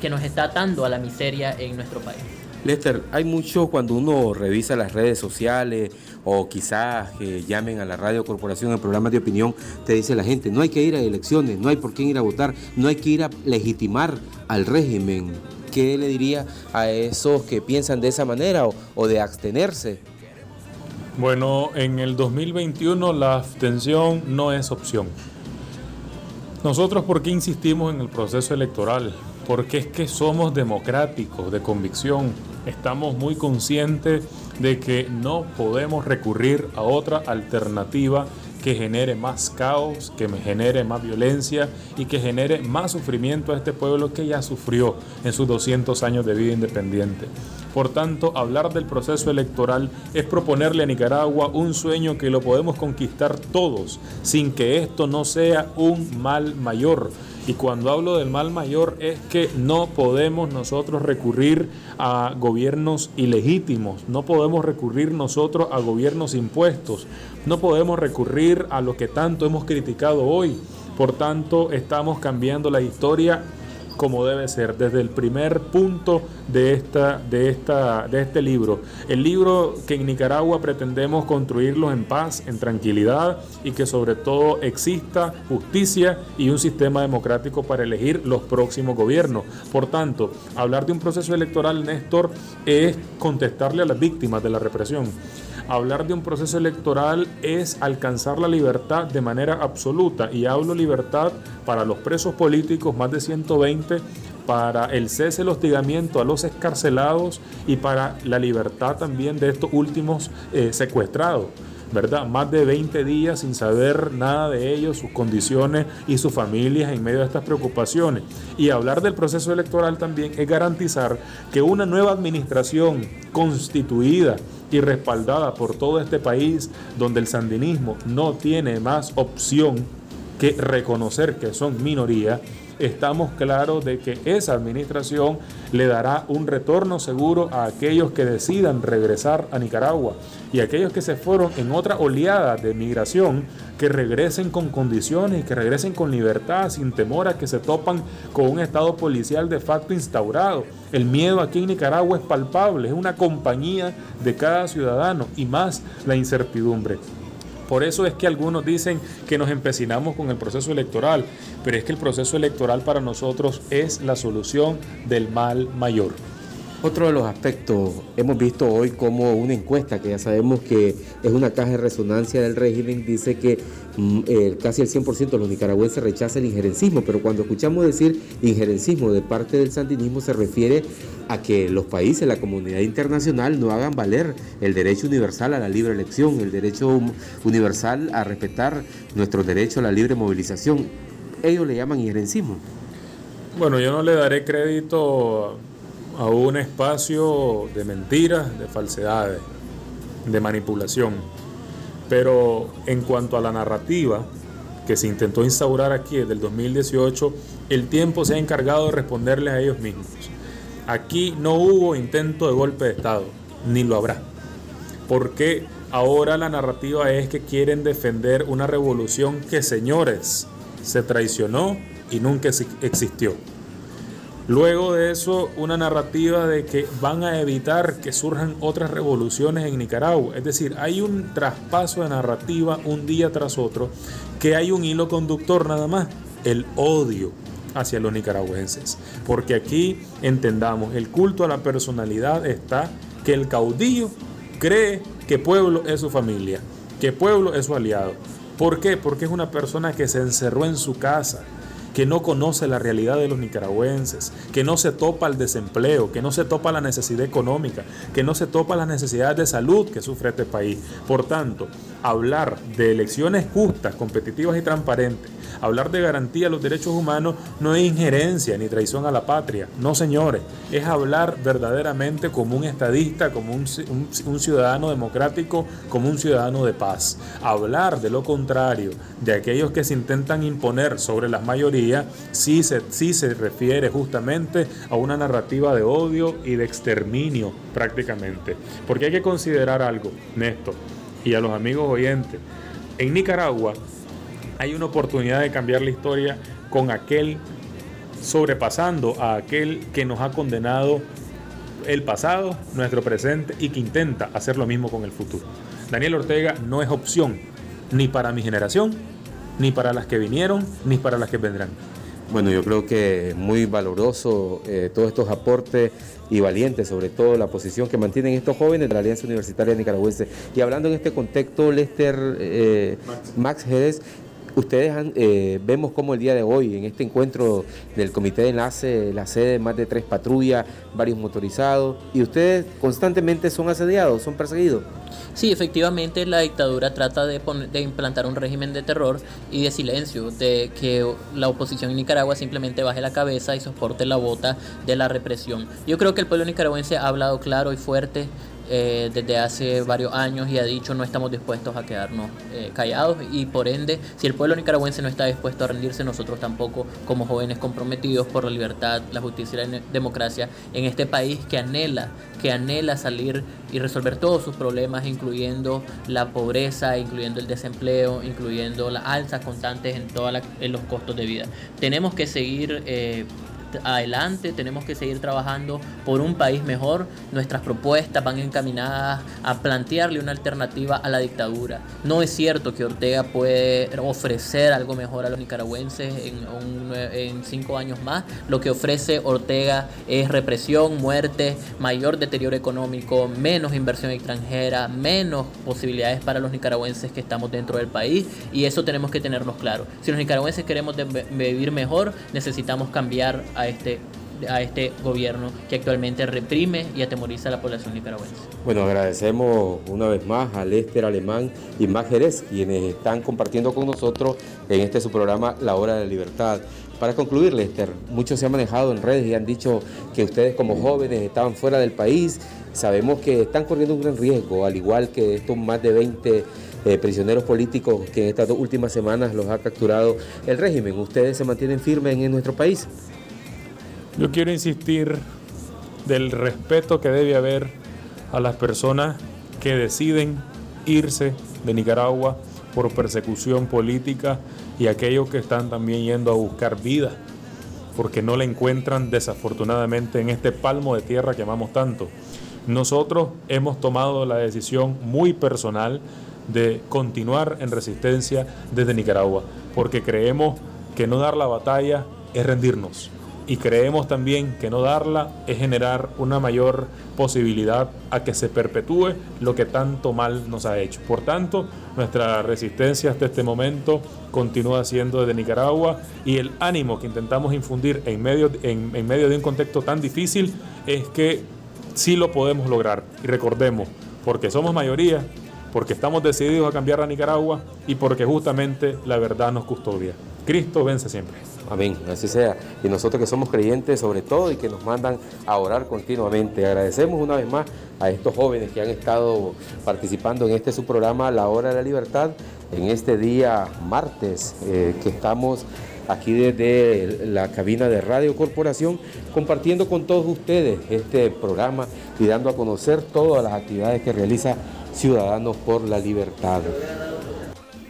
que nos está atando a la miseria en nuestro país. Lester, hay mucho cuando uno revisa las redes sociales o quizás que llamen a la radio corporación en programas de opinión, te dice la gente, no hay que ir a elecciones, no hay por qué ir a votar, no hay que ir a legitimar al régimen. ¿Qué le diría a esos que piensan de esa manera o de abstenerse? Bueno, en el 2021 la abstención no es opción. Nosotros, ¿por qué insistimos en el proceso electoral? Porque es que somos democráticos, de convicción. Estamos muy conscientes de que no podemos recurrir a otra alternativa que genere más caos, que genere más violencia y que genere más sufrimiento a este pueblo que ya sufrió en sus 200 años de vida independiente. Por tanto, hablar del proceso electoral es proponerle a Nicaragua un sueño que lo podemos conquistar todos, sin que esto no sea un mal mayor. Y cuando hablo del mal mayor es que no podemos nosotros recurrir a gobiernos ilegítimos, no podemos recurrir nosotros a gobiernos impuestos, no podemos recurrir a lo que tanto hemos criticado hoy. Por tanto, estamos cambiando la historia como debe ser, desde el primer punto de, esta, de, esta, de este libro. El libro que en Nicaragua pretendemos construirlo en paz, en tranquilidad y que sobre todo exista justicia y un sistema democrático para elegir los próximos gobiernos. Por tanto, hablar de un proceso electoral, Néstor, es contestarle a las víctimas de la represión. Hablar de un proceso electoral es alcanzar la libertad de manera absoluta y hablo libertad para los presos políticos, más de 120, para el cese, el hostigamiento a los escarcelados y para la libertad también de estos últimos eh, secuestrados. ¿Verdad? Más de 20 días sin saber nada de ellos, sus condiciones y sus familias en medio de estas preocupaciones. Y hablar del proceso electoral también es garantizar que una nueva administración constituida y respaldada por todo este país, donde el sandinismo no tiene más opción que reconocer que son minoría, estamos claros de que esa administración le dará un retorno seguro a aquellos que decidan regresar a Nicaragua y aquellos que se fueron en otra oleada de migración, que regresen con condiciones y que regresen con libertad, sin temor a que se topan con un estado policial de facto instaurado. El miedo aquí en Nicaragua es palpable, es una compañía de cada ciudadano y más la incertidumbre. Por eso es que algunos dicen que nos empecinamos con el proceso electoral, pero es que el proceso electoral para nosotros es la solución del mal mayor. Otro de los aspectos, hemos visto hoy como una encuesta que ya sabemos que es una caja de resonancia del régimen, dice que mm, casi el 100% de los nicaragüenses rechaza el injerencismo, pero cuando escuchamos decir injerencismo de parte del sandinismo se refiere a que los países, la comunidad internacional no hagan valer el derecho universal a la libre elección, el derecho universal a respetar nuestro derecho a la libre movilización. Ellos le llaman injerencismo. Bueno, yo no le daré crédito a un espacio de mentiras, de falsedades, de manipulación. Pero en cuanto a la narrativa que se intentó instaurar aquí desde el 2018, el tiempo se ha encargado de responderles a ellos mismos. Aquí no hubo intento de golpe de Estado, ni lo habrá. Porque ahora la narrativa es que quieren defender una revolución que, señores, se traicionó y nunca existió. Luego de eso, una narrativa de que van a evitar que surjan otras revoluciones en Nicaragua. Es decir, hay un traspaso de narrativa un día tras otro, que hay un hilo conductor nada más, el odio hacia los nicaragüenses. Porque aquí entendamos, el culto a la personalidad está que el caudillo cree que pueblo es su familia, que pueblo es su aliado. ¿Por qué? Porque es una persona que se encerró en su casa, que no conoce la realidad de los nicaragüenses, que no se topa el desempleo, que no se topa la necesidad económica, que no se topa las necesidades de salud que sufre este país. Por tanto, hablar de elecciones justas, competitivas y transparentes, hablar de garantía de los derechos humanos no es injerencia ni traición a la patria, no señores, es hablar verdaderamente como un estadista, como un ciudadano democrático, como un ciudadano de paz. Hablar de lo contrario, de aquellos que se intentan imponer sobre las mayorías, sí se, sí se refiere justamente a una narrativa de odio y de exterminio prácticamente. Porque hay que considerar algo, Néstor, y a los amigos oyentes. En Nicaragua hay una oportunidad de cambiar la historia con aquel sobrepasando a aquel que nos ha condenado el pasado, nuestro presente y que intenta hacer lo mismo con el futuro. Daniel Ortega no es opción ni para mi generación, ni para las que vinieron, ni para las que vendrán. Bueno, yo creo que muy valoroso eh, todos estos aportes y valientes, sobre todo la posición que mantienen estos jóvenes de la Alianza Universitaria Nicaragüense. Y hablando en este contexto, Lester eh, Max Jerez, Ustedes han, eh, vemos como el día de hoy, en este encuentro del Comité de Enlace, la sede, más de tres patrullas, varios motorizados, y ustedes constantemente son asediados, son perseguidos. Sí, efectivamente la dictadura trata de implantar un régimen de terror y de silencio, de que la oposición en Nicaragua simplemente baje la cabeza y soporte la bota de la represión. Yo creo que el pueblo nicaragüense ha hablado claro y fuerte eh, desde hace varios años y ha dicho no estamos dispuestos a quedarnos eh, callados y por ende si el pueblo nicaragüense no está dispuesto a rendirse nosotros tampoco como jóvenes comprometidos por la libertad, la justicia y la democracia en este país que anhela que anhela salir y resolver todos sus problemas incluyendo la pobreza, incluyendo el desempleo, incluyendo las alzas constantes en todos los costos de vida. Tenemos que seguir eh, adelante, tenemos que seguir trabajando por un país mejor. Nuestras propuestas van encaminadas a plantearle una alternativa a la dictadura. No es cierto que Ortega puede ofrecer algo mejor a los nicaragüenses en, un, cinco años más. Lo que ofrece Ortega es represión, muerte, mayor deterioro económico, menos inversión extranjera, menos posibilidades para los nicaragüenses que estamos dentro del país y eso tenemos que tenernos claro. Si los nicaragüenses queremos vivir mejor, necesitamos cambiar este a este gobierno que actualmente reprime y atemoriza a la población nicaragüense. Bueno, agradecemos una vez más a Lester Alemán y Max Jerez, quienes están compartiendo con nosotros en este su programa La Hora de la Libertad. Para concluir, Lester, muchos se han manejado en redes y han dicho que ustedes como jóvenes estaban fuera del país. Sabemos que están corriendo un gran riesgo, al igual que estos más de 20 eh, prisioneros políticos que en estas dos últimas semanas los ha capturado el régimen. ¿Ustedes se mantienen firmes en nuestro país? Yo quiero insistir del respeto que debe haber a las personas que deciden irse de Nicaragua por persecución política y aquellos que están también yendo a buscar vida porque no la encuentran desafortunadamente en este palmo de tierra que amamos tanto. Nosotros hemos tomado la decisión muy personal de continuar en resistencia desde Nicaragua, porque creemos que no dar la batalla es rendirnos y creemos también que no darla es generar una mayor posibilidad a que se perpetúe lo que tanto mal nos ha hecho. Por tanto, nuestra resistencia hasta este momento continúa siendo desde Nicaragua y el ánimo que intentamos infundir en medio, en, en medio de un contexto tan difícil es que sí lo podemos lograr. Y recordemos, porque somos mayoría, porque estamos decididos a cambiar a Nicaragua y porque justamente la verdad nos custodia. Cristo vence siempre. Amén, así sea. Y nosotros que somos creyentes sobre todo y que nos mandan a orar continuamente. Agradecemos una vez más a estos jóvenes que han estado participando en este su programa La Hora de la Libertad en este día martes eh, que estamos aquí desde la cabina de Radio Corporación compartiendo con todos ustedes este programa y dando a conocer todas las actividades que realiza Ciudadanos por la Libertad.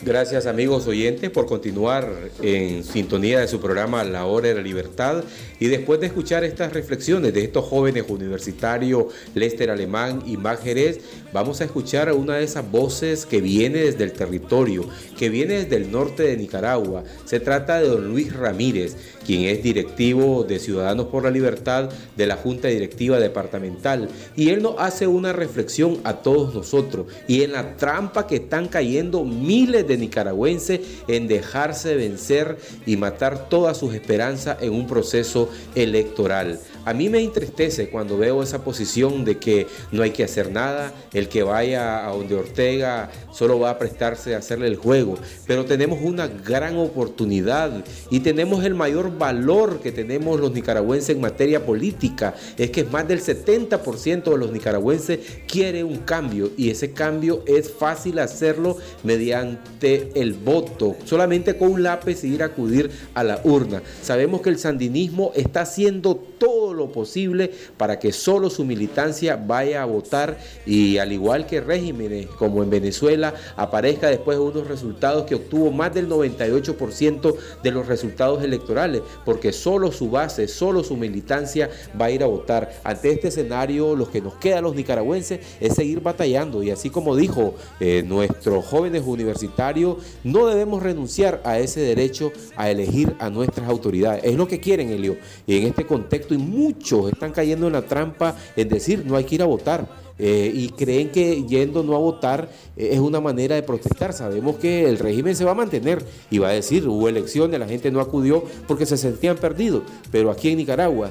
Gracias amigos oyentes por continuar en sintonía de su programa La Hora de la Libertad y después de escuchar estas reflexiones de estos jóvenes universitarios Lester Alemán y Mac Jerez, vamos a escuchar a una de esas voces que viene desde el territorio, que viene desde el norte de Nicaragua. Se trata de don Luis Ramírez, quien es directivo de Ciudadanos por la Libertad de la Junta Directiva Departamental y él nos hace una reflexión a todos nosotros y en la trampa que están cayendo miles de nicaragüenses en dejarse vencer y matar todas sus esperanzas en un proceso electoral. A mí me entristece cuando veo esa posición de que no hay que hacer nada, el que vaya a donde Ortega solo va a prestarse a hacerle el juego, pero tenemos una gran oportunidad y tenemos el mayor valor que tenemos los nicaragüenses en materia política, es que más del 70% de los nicaragüenses quiere un cambio y ese cambio es fácil hacerlo mediante el voto, solamente con un lápiz y ir a acudir a la urna. Sabemos que el sandinismo está haciendo todo lo posible para que solo su militancia vaya a votar y al igual que regímenes como en Venezuela aparezca después de unos resultados que obtuvo más del 98% de los resultados electorales, porque solo su base, solo su militancia va a ir a votar. Ante este escenario, lo que nos queda a los nicaragüenses es seguir batallando y así como dijo eh, nuestros jóvenes universitarios, no debemos renunciar a ese derecho a elegir a nuestras autoridades. Es lo que quieren, Elio. Y en este contexto, y muchos están cayendo en la trampa en decir no hay que ir a votar. Eh, y creen que yendo no a votar eh, es una manera de protestar. Sabemos que el régimen se va a mantener y va a decir, hubo elecciones, la gente no acudió porque se sentían perdidos. Pero aquí en Nicaragua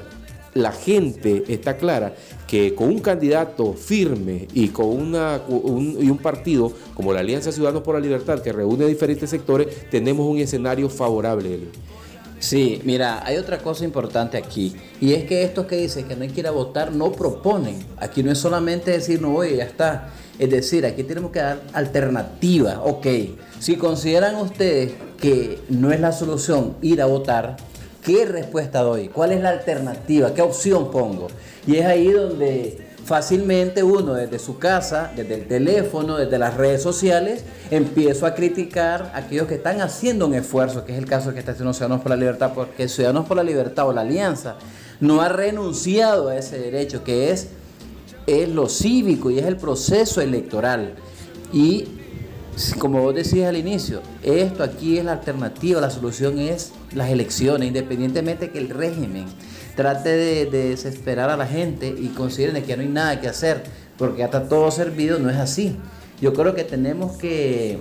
la gente está clara que con un candidato firme y con una, un, y un partido como la Alianza Ciudadanos por la Libertad que reúne diferentes sectores, tenemos un escenario favorable. Sí, mira, hay otra cosa importante aquí, y es que estos que dicen que no hay que ir a votar no proponen. Aquí no es solamente decir no voy ya está. Es decir, aquí tenemos que dar alternativa. Ok, si consideran ustedes que no es la solución ir a votar, ¿qué respuesta doy? ¿Cuál es la alternativa? ¿Qué opción pongo? Y es ahí donde fácilmente uno desde su casa, desde el teléfono, desde las redes sociales, empiezo a criticar a aquellos que están haciendo un esfuerzo, que es el caso que está haciendo Ciudadanos por la Libertad, porque Ciudadanos por la Libertad o la Alianza no ha renunciado a ese derecho, que es, es lo cívico y es el proceso electoral. Y como vos decías al inicio, esto aquí es la alternativa, la solución es las elecciones, independientemente que el régimen trate de, desesperar a la gente y consideren que no hay nada que hacer, porque ya está todo servido, no es así. Yo creo que tenemos que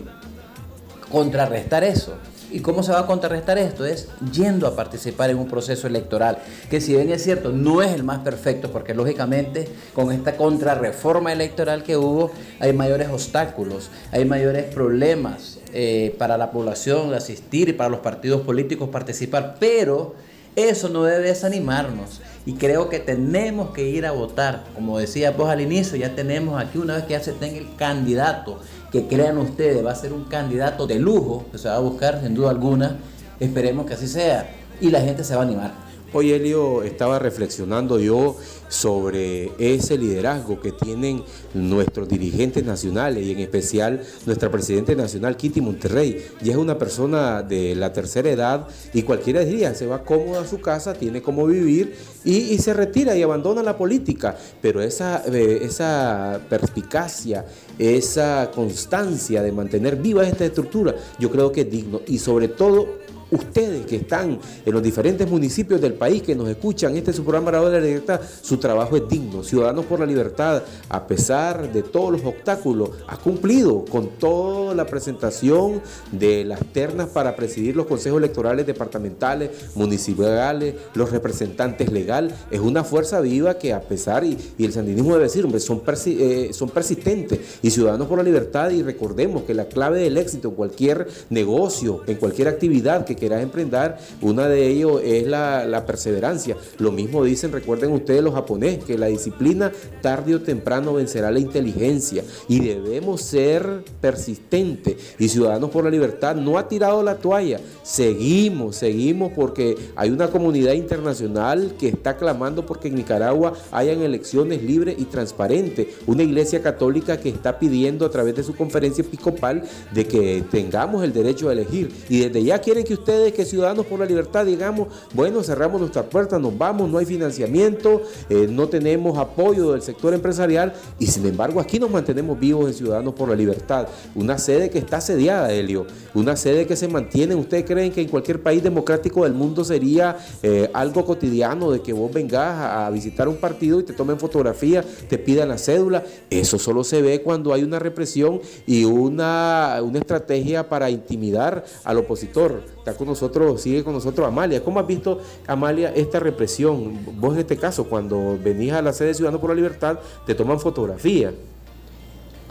contrarrestar eso. ¿Y cómo se va a contrarrestar esto? Es yendo a participar en un proceso electoral, que si bien es cierto, no es el más perfecto, porque lógicamente con esta contrarreforma electoral que hubo, hay mayores obstáculos, hay mayores problemas eh, para la población asistir y para los partidos políticos participar, pero eso no debe desanimarnos y creo que tenemos que ir a votar. Como decía vos al inicio, ya tenemos aquí una vez que ya se tenga el candidato, que crean ustedes va a ser un candidato de lujo, que se va a buscar sin duda alguna, esperemos que así sea y la gente se va a animar. Hoy Elio estaba reflexionando yo sobre ese liderazgo que tienen nuestros dirigentes nacionales y en especial nuestra presidenta nacional Kitty Monterrey. Ya es una persona de la tercera edad y cualquiera diría, se va cómodo a su casa, tiene cómo vivir y, se retira y abandona la política. Pero esa, eh, esa perspicacia, esa constancia de mantener viva esta estructura, yo creo que es digno y sobre todo ustedes que están en los diferentes municipios del país que nos escuchan, este es su programa de la Libertad, su trabajo es digno. Ciudadanos por la Libertad, a pesar de todos los obstáculos, ha cumplido con toda la presentación de las ternas para presidir los consejos electorales departamentales, municipales, los representantes legal. Es una fuerza viva que a pesar, y, el sandinismo debe decir, hombre, son, eh, son persistentes. Y Ciudadanos por la Libertad, y recordemos que la clave del éxito en cualquier negocio, en cualquier actividad que quieras emprender, una de ellos es la, perseverancia. Lo mismo dicen, recuerden ustedes los japoneses, que la disciplina tarde o temprano vencerá la inteligencia y debemos ser persistentes. Y Ciudadanos por la Libertad no ha tirado la toalla, seguimos, seguimos porque hay una comunidad internacional que está clamando porque en Nicaragua hayan elecciones libres y transparentes, una iglesia católica que está pidiendo a través de su conferencia episcopal de que tengamos el derecho a elegir. Y desde ya quieren que ustedes, que Ciudadanos por la Libertad, digamos, bueno, cerramos nuestras puertas, nos vamos, no hay financiamiento, eh, no tenemos apoyo del sector empresarial y sin embargo aquí nos mantenemos vivos en Ciudadanos por la Libertad. Una sede que está asediada, Helio, una sede que se mantiene. ¿Ustedes creen que en cualquier país democrático del mundo sería eh, algo cotidiano de que vos vengas a, a visitar un partido y te tomen fotografía, te pidan la cédula? Eso solo se ve cuando hay una represión y una, una estrategia para intimidar al opositor. Con nosotros, sigue con nosotros Amalia. ¿Cómo has visto, Amalia, esta represión? Vos en este caso, cuando venís a la sede de Ciudadanos por la Libertad, te toman fotografía.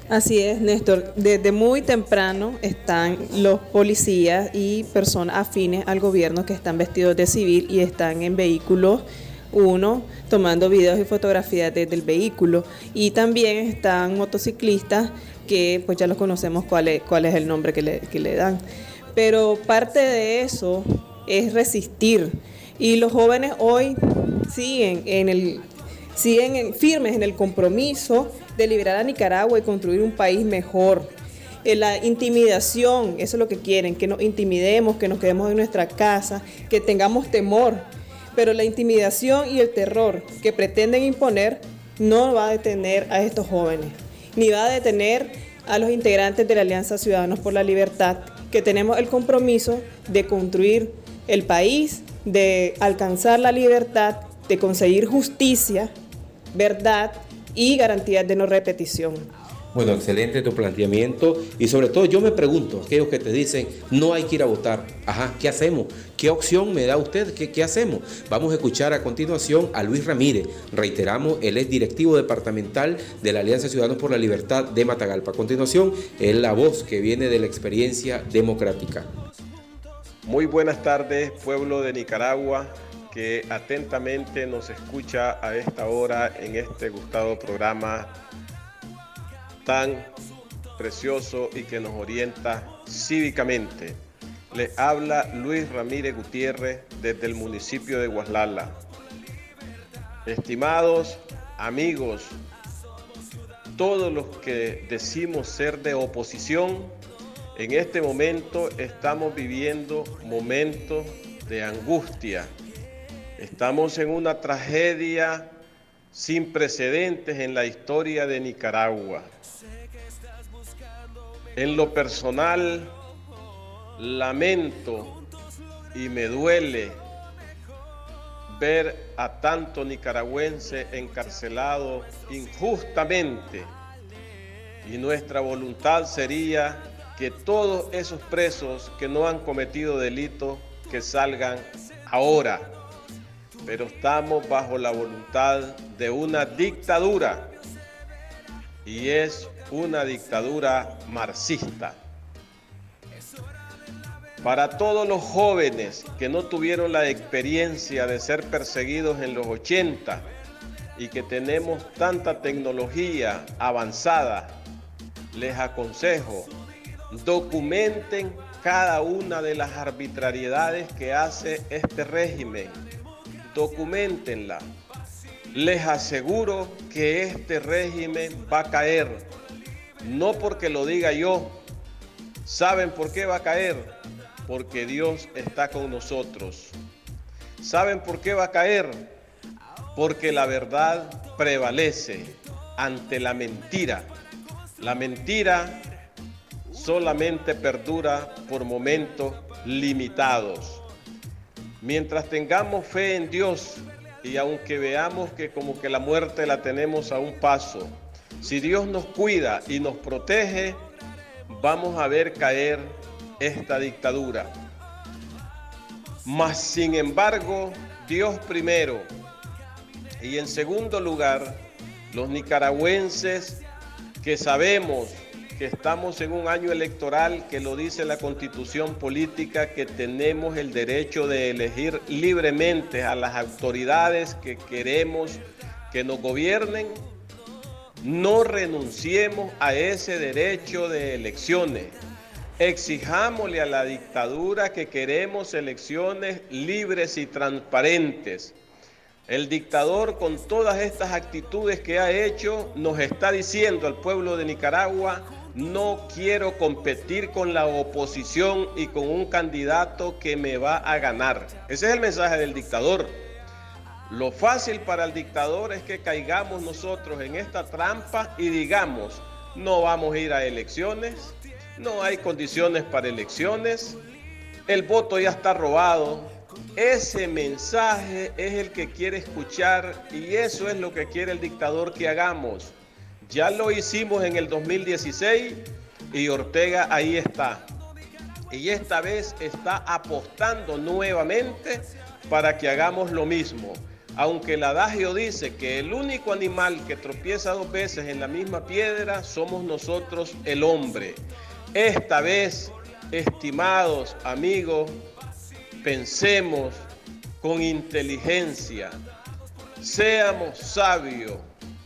Así es, Néstor. Desde muy temprano están los policías y personas afines al gobierno que están vestidos de civil y están en vehículos, uno, tomando videos y fotografías desde el vehículo. Y también están motociclistas que pues ya los conocemos cuál es, cuál es el nombre que le, que le dan. Pero parte de eso es resistir. Y los jóvenes hoy siguen en el siguen en- firmes en el compromiso de liberar a Nicaragua y construir un país mejor. Eh, La intimidación, eso es lo que quieren, que nos intimidemos, que nos quedemos en nuestra casa, que tengamos temor. Pero la intimidación y el terror que pretenden imponer no va a detener a estos jóvenes, ni va a detener a los integrantes de la Alianza Ciudadanos por la Libertad, que tenemos el compromiso de construir el país, de alcanzar la libertad, de conseguir justicia, verdad y garantías de no repetición. Bueno, excelente tu planteamiento y sobre todo yo me pregunto, aquellos que te dicen no hay que ir a votar, ajá, ¿qué hacemos? ¿Qué opción me da usted? ¿Qué, hacemos? Vamos a escuchar a continuación a Luis Ramírez, reiteramos, él es directivo departamental de la Alianza Ciudadanos por la Libertad de Matagalpa. A continuación, es la voz que viene de la experiencia democrática. Muy buenas tardes, pueblo de Nicaragua, que atentamente nos escucha a esta hora en este gustado programa tan precioso y que nos orienta cívicamente. Le habla Luis Ramírez Gutiérrez desde el municipio de Guaslala. Estimados amigos, todos los que decimos ser de oposición, en este momento estamos viviendo momentos de angustia. Estamos en una tragedia sin precedentes en la historia de Nicaragua. En lo personal, lamento y me duele ver a tanto nicaragüense encarcelado injustamente. Y nuestra voluntad sería que todos esos presos que no han cometido delito, que salgan ahora. Pero estamos bajo la voluntad de una dictadura y es una dictadura marxista. Para todos los jóvenes que no tuvieron la experiencia de ser perseguidos en los 80 y que tenemos tanta tecnología avanzada, les aconsejo, documenten cada una de las arbitrariedades que hace este régimen. Documentenla. Les aseguro que este régimen va a caer. No porque lo diga yo. ¿Saben por qué va a caer? Porque Dios está con nosotros. ¿Saben por qué va a caer? Porque la verdad prevalece ante la mentira. La mentira solamente perdura por momentos limitados. Mientras tengamos fe en Dios y aunque veamos que como que la muerte la tenemos a un paso, si Dios nos cuida y nos protege, vamos a ver caer esta dictadura. Mas sin embargo, Dios primero y en segundo lugar, los nicaragüenses que sabemos que estamos en un año electoral que lo dice la constitución política, que tenemos el derecho de elegir libremente a las autoridades que queremos que nos gobiernen, no renunciemos a ese derecho de elecciones. Exijámosle a la dictadura que queremos elecciones libres y transparentes. El dictador con todas estas actitudes que ha hecho nos está diciendo al pueblo de Nicaragua, no quiero competir con la oposición y con un candidato que me va a ganar. Ese es el mensaje del dictador. Lo fácil para el dictador es que caigamos nosotros en esta trampa y digamos, no vamos a ir a elecciones, no hay condiciones para elecciones, el voto ya está robado. Ese mensaje es el que quiere escuchar y eso es lo que quiere el dictador que hagamos. Ya lo hicimos en el 2016 y Ortega ahí está. Y esta vez está apostando nuevamente para que hagamos lo mismo. Aunque el adagio dice que el único animal que tropieza dos veces en la misma piedra somos nosotros el hombre. Esta vez, estimados amigos, pensemos con inteligencia, seamos sabios,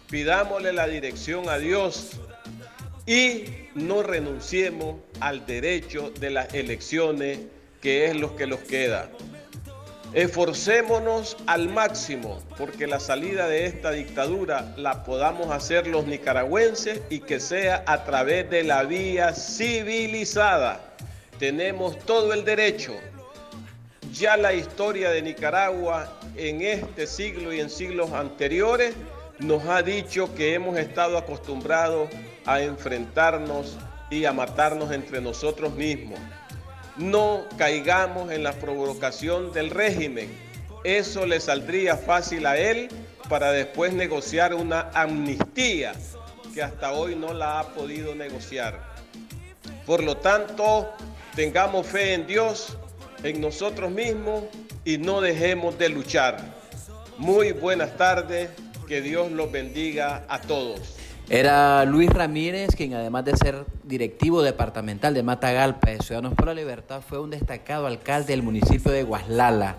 pidámosle la dirección a Dios y no renunciemos al derecho de las elecciones, que es lo que nos queda. Esforcémonos al máximo porque la salida de esta dictadura la podamos hacer los nicaragüenses y que sea a través de la vía civilizada. Tenemos todo el derecho. Ya la historia de Nicaragua en este siglo y en siglos anteriores nos ha dicho que hemos estado acostumbrados a enfrentarnos y a matarnos entre nosotros mismos no caigamos en la provocación del régimen. Eso le saldría fácil a él para después negociar una amnistía que hasta hoy no la ha podido negociar. Por lo tanto, tengamos fe en Dios, en nosotros mismos y no dejemos de luchar. Muy buenas tardes, que Dios los bendiga a todos. Era Luis Ramírez, quien además de ser directivo departamental de Matagalpa de Ciudadanos por la Libertad, fue un destacado alcalde del municipio de Guaslala.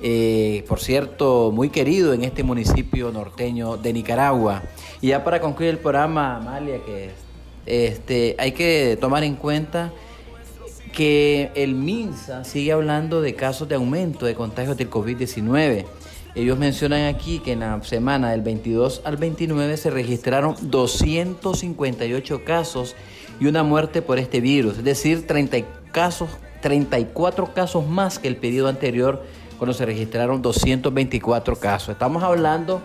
Eh, por cierto, muy querido en este municipio norteño de Nicaragua. Y ya para concluir el programa, Amalia, que este, hay que tomar en cuenta que el MINSA sigue hablando de casos de aumento de contagios del COVID-19. Ellos mencionan aquí que en la semana del 22 al 29 se registraron 258 casos y una muerte por este virus, es decir, 30 casos, 34 casos más que el periodo anterior cuando se registraron 224 casos. Estamos hablando,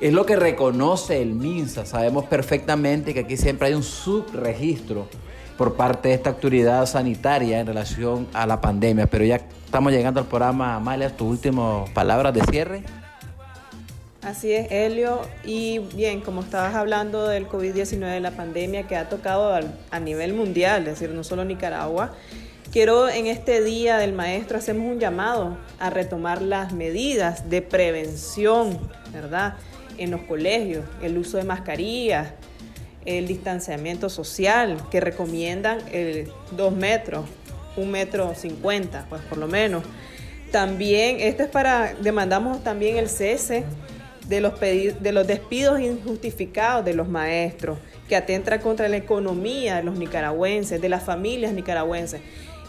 es lo que reconoce el MINSA, sabemos perfectamente que aquí siempre hay un subregistro por parte de esta autoridad sanitaria en relación a la pandemia. Pero ya estamos llegando al programa, Amalia, tus últimas palabras de cierre. Así es, Helio. Y bien, como estabas hablando del COVID-19, de la pandemia que ha tocado a nivel mundial, es decir, no solo Nicaragua, quiero en este Día del Maestro hacemos un llamado a retomar las medidas de prevención, ¿verdad? En los colegios, el uso de mascarillas, el distanciamiento social, que recomiendan el 2 metros, un metro 50, pues por lo menos. También, esto es para, demandamos también el cese de los, de los despidos injustificados de los maestros, que atenta contra la economía de los nicaragüenses, de las familias nicaragüenses.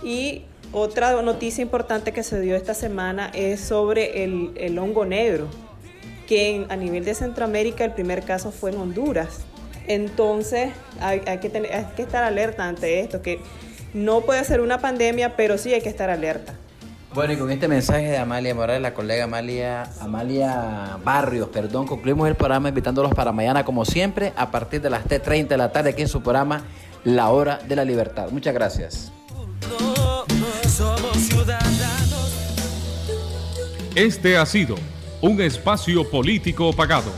Y otra noticia importante que se dio esta semana es sobre el, el hongo negro, que a nivel de Centroamérica el primer caso fue en Honduras. Entonces hay, que tener, hay que estar alerta ante esto, que no puede ser una pandemia, pero sí hay que estar alerta. Bueno, y con este mensaje de Amalia Morales, la colega Amalia, Amalia Barrios, perdón, concluimos el programa invitándolos para mañana, como siempre, a partir de las T30 de la tarde, aquí en su programa La Hora de la Libertad. Muchas gracias. Este ha sido un espacio político pagado.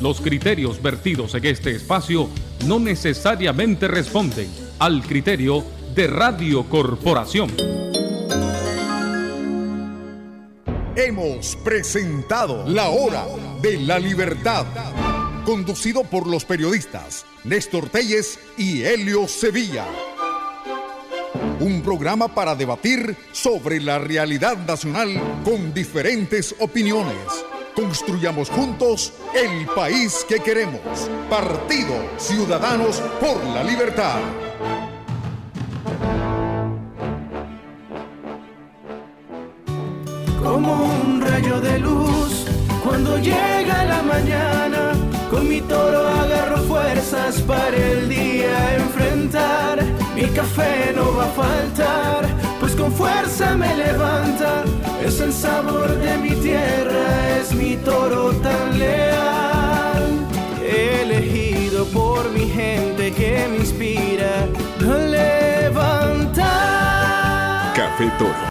Los criterios vertidos en este espacio no necesariamente responden al criterio de Radio Corporación. Hemos presentado La Hora de la Libertad, conducido por los periodistas Néstor Telles y Helio Sevilla. Un programa para debatir sobre la realidad nacional con diferentes opiniones. Construyamos juntos el país que queremos. Partido Ciudadanos por la Libertad. Como un rayo de luz, cuando llega la mañana, con mi toro agarro fuerzas para el día enfrentar. Mi café no va a faltar, pues con fuerza me levanta es el sabor de mi tierra, es mi toro tan leal. Elegido por mi gente que me inspira a levantar. Café Toro.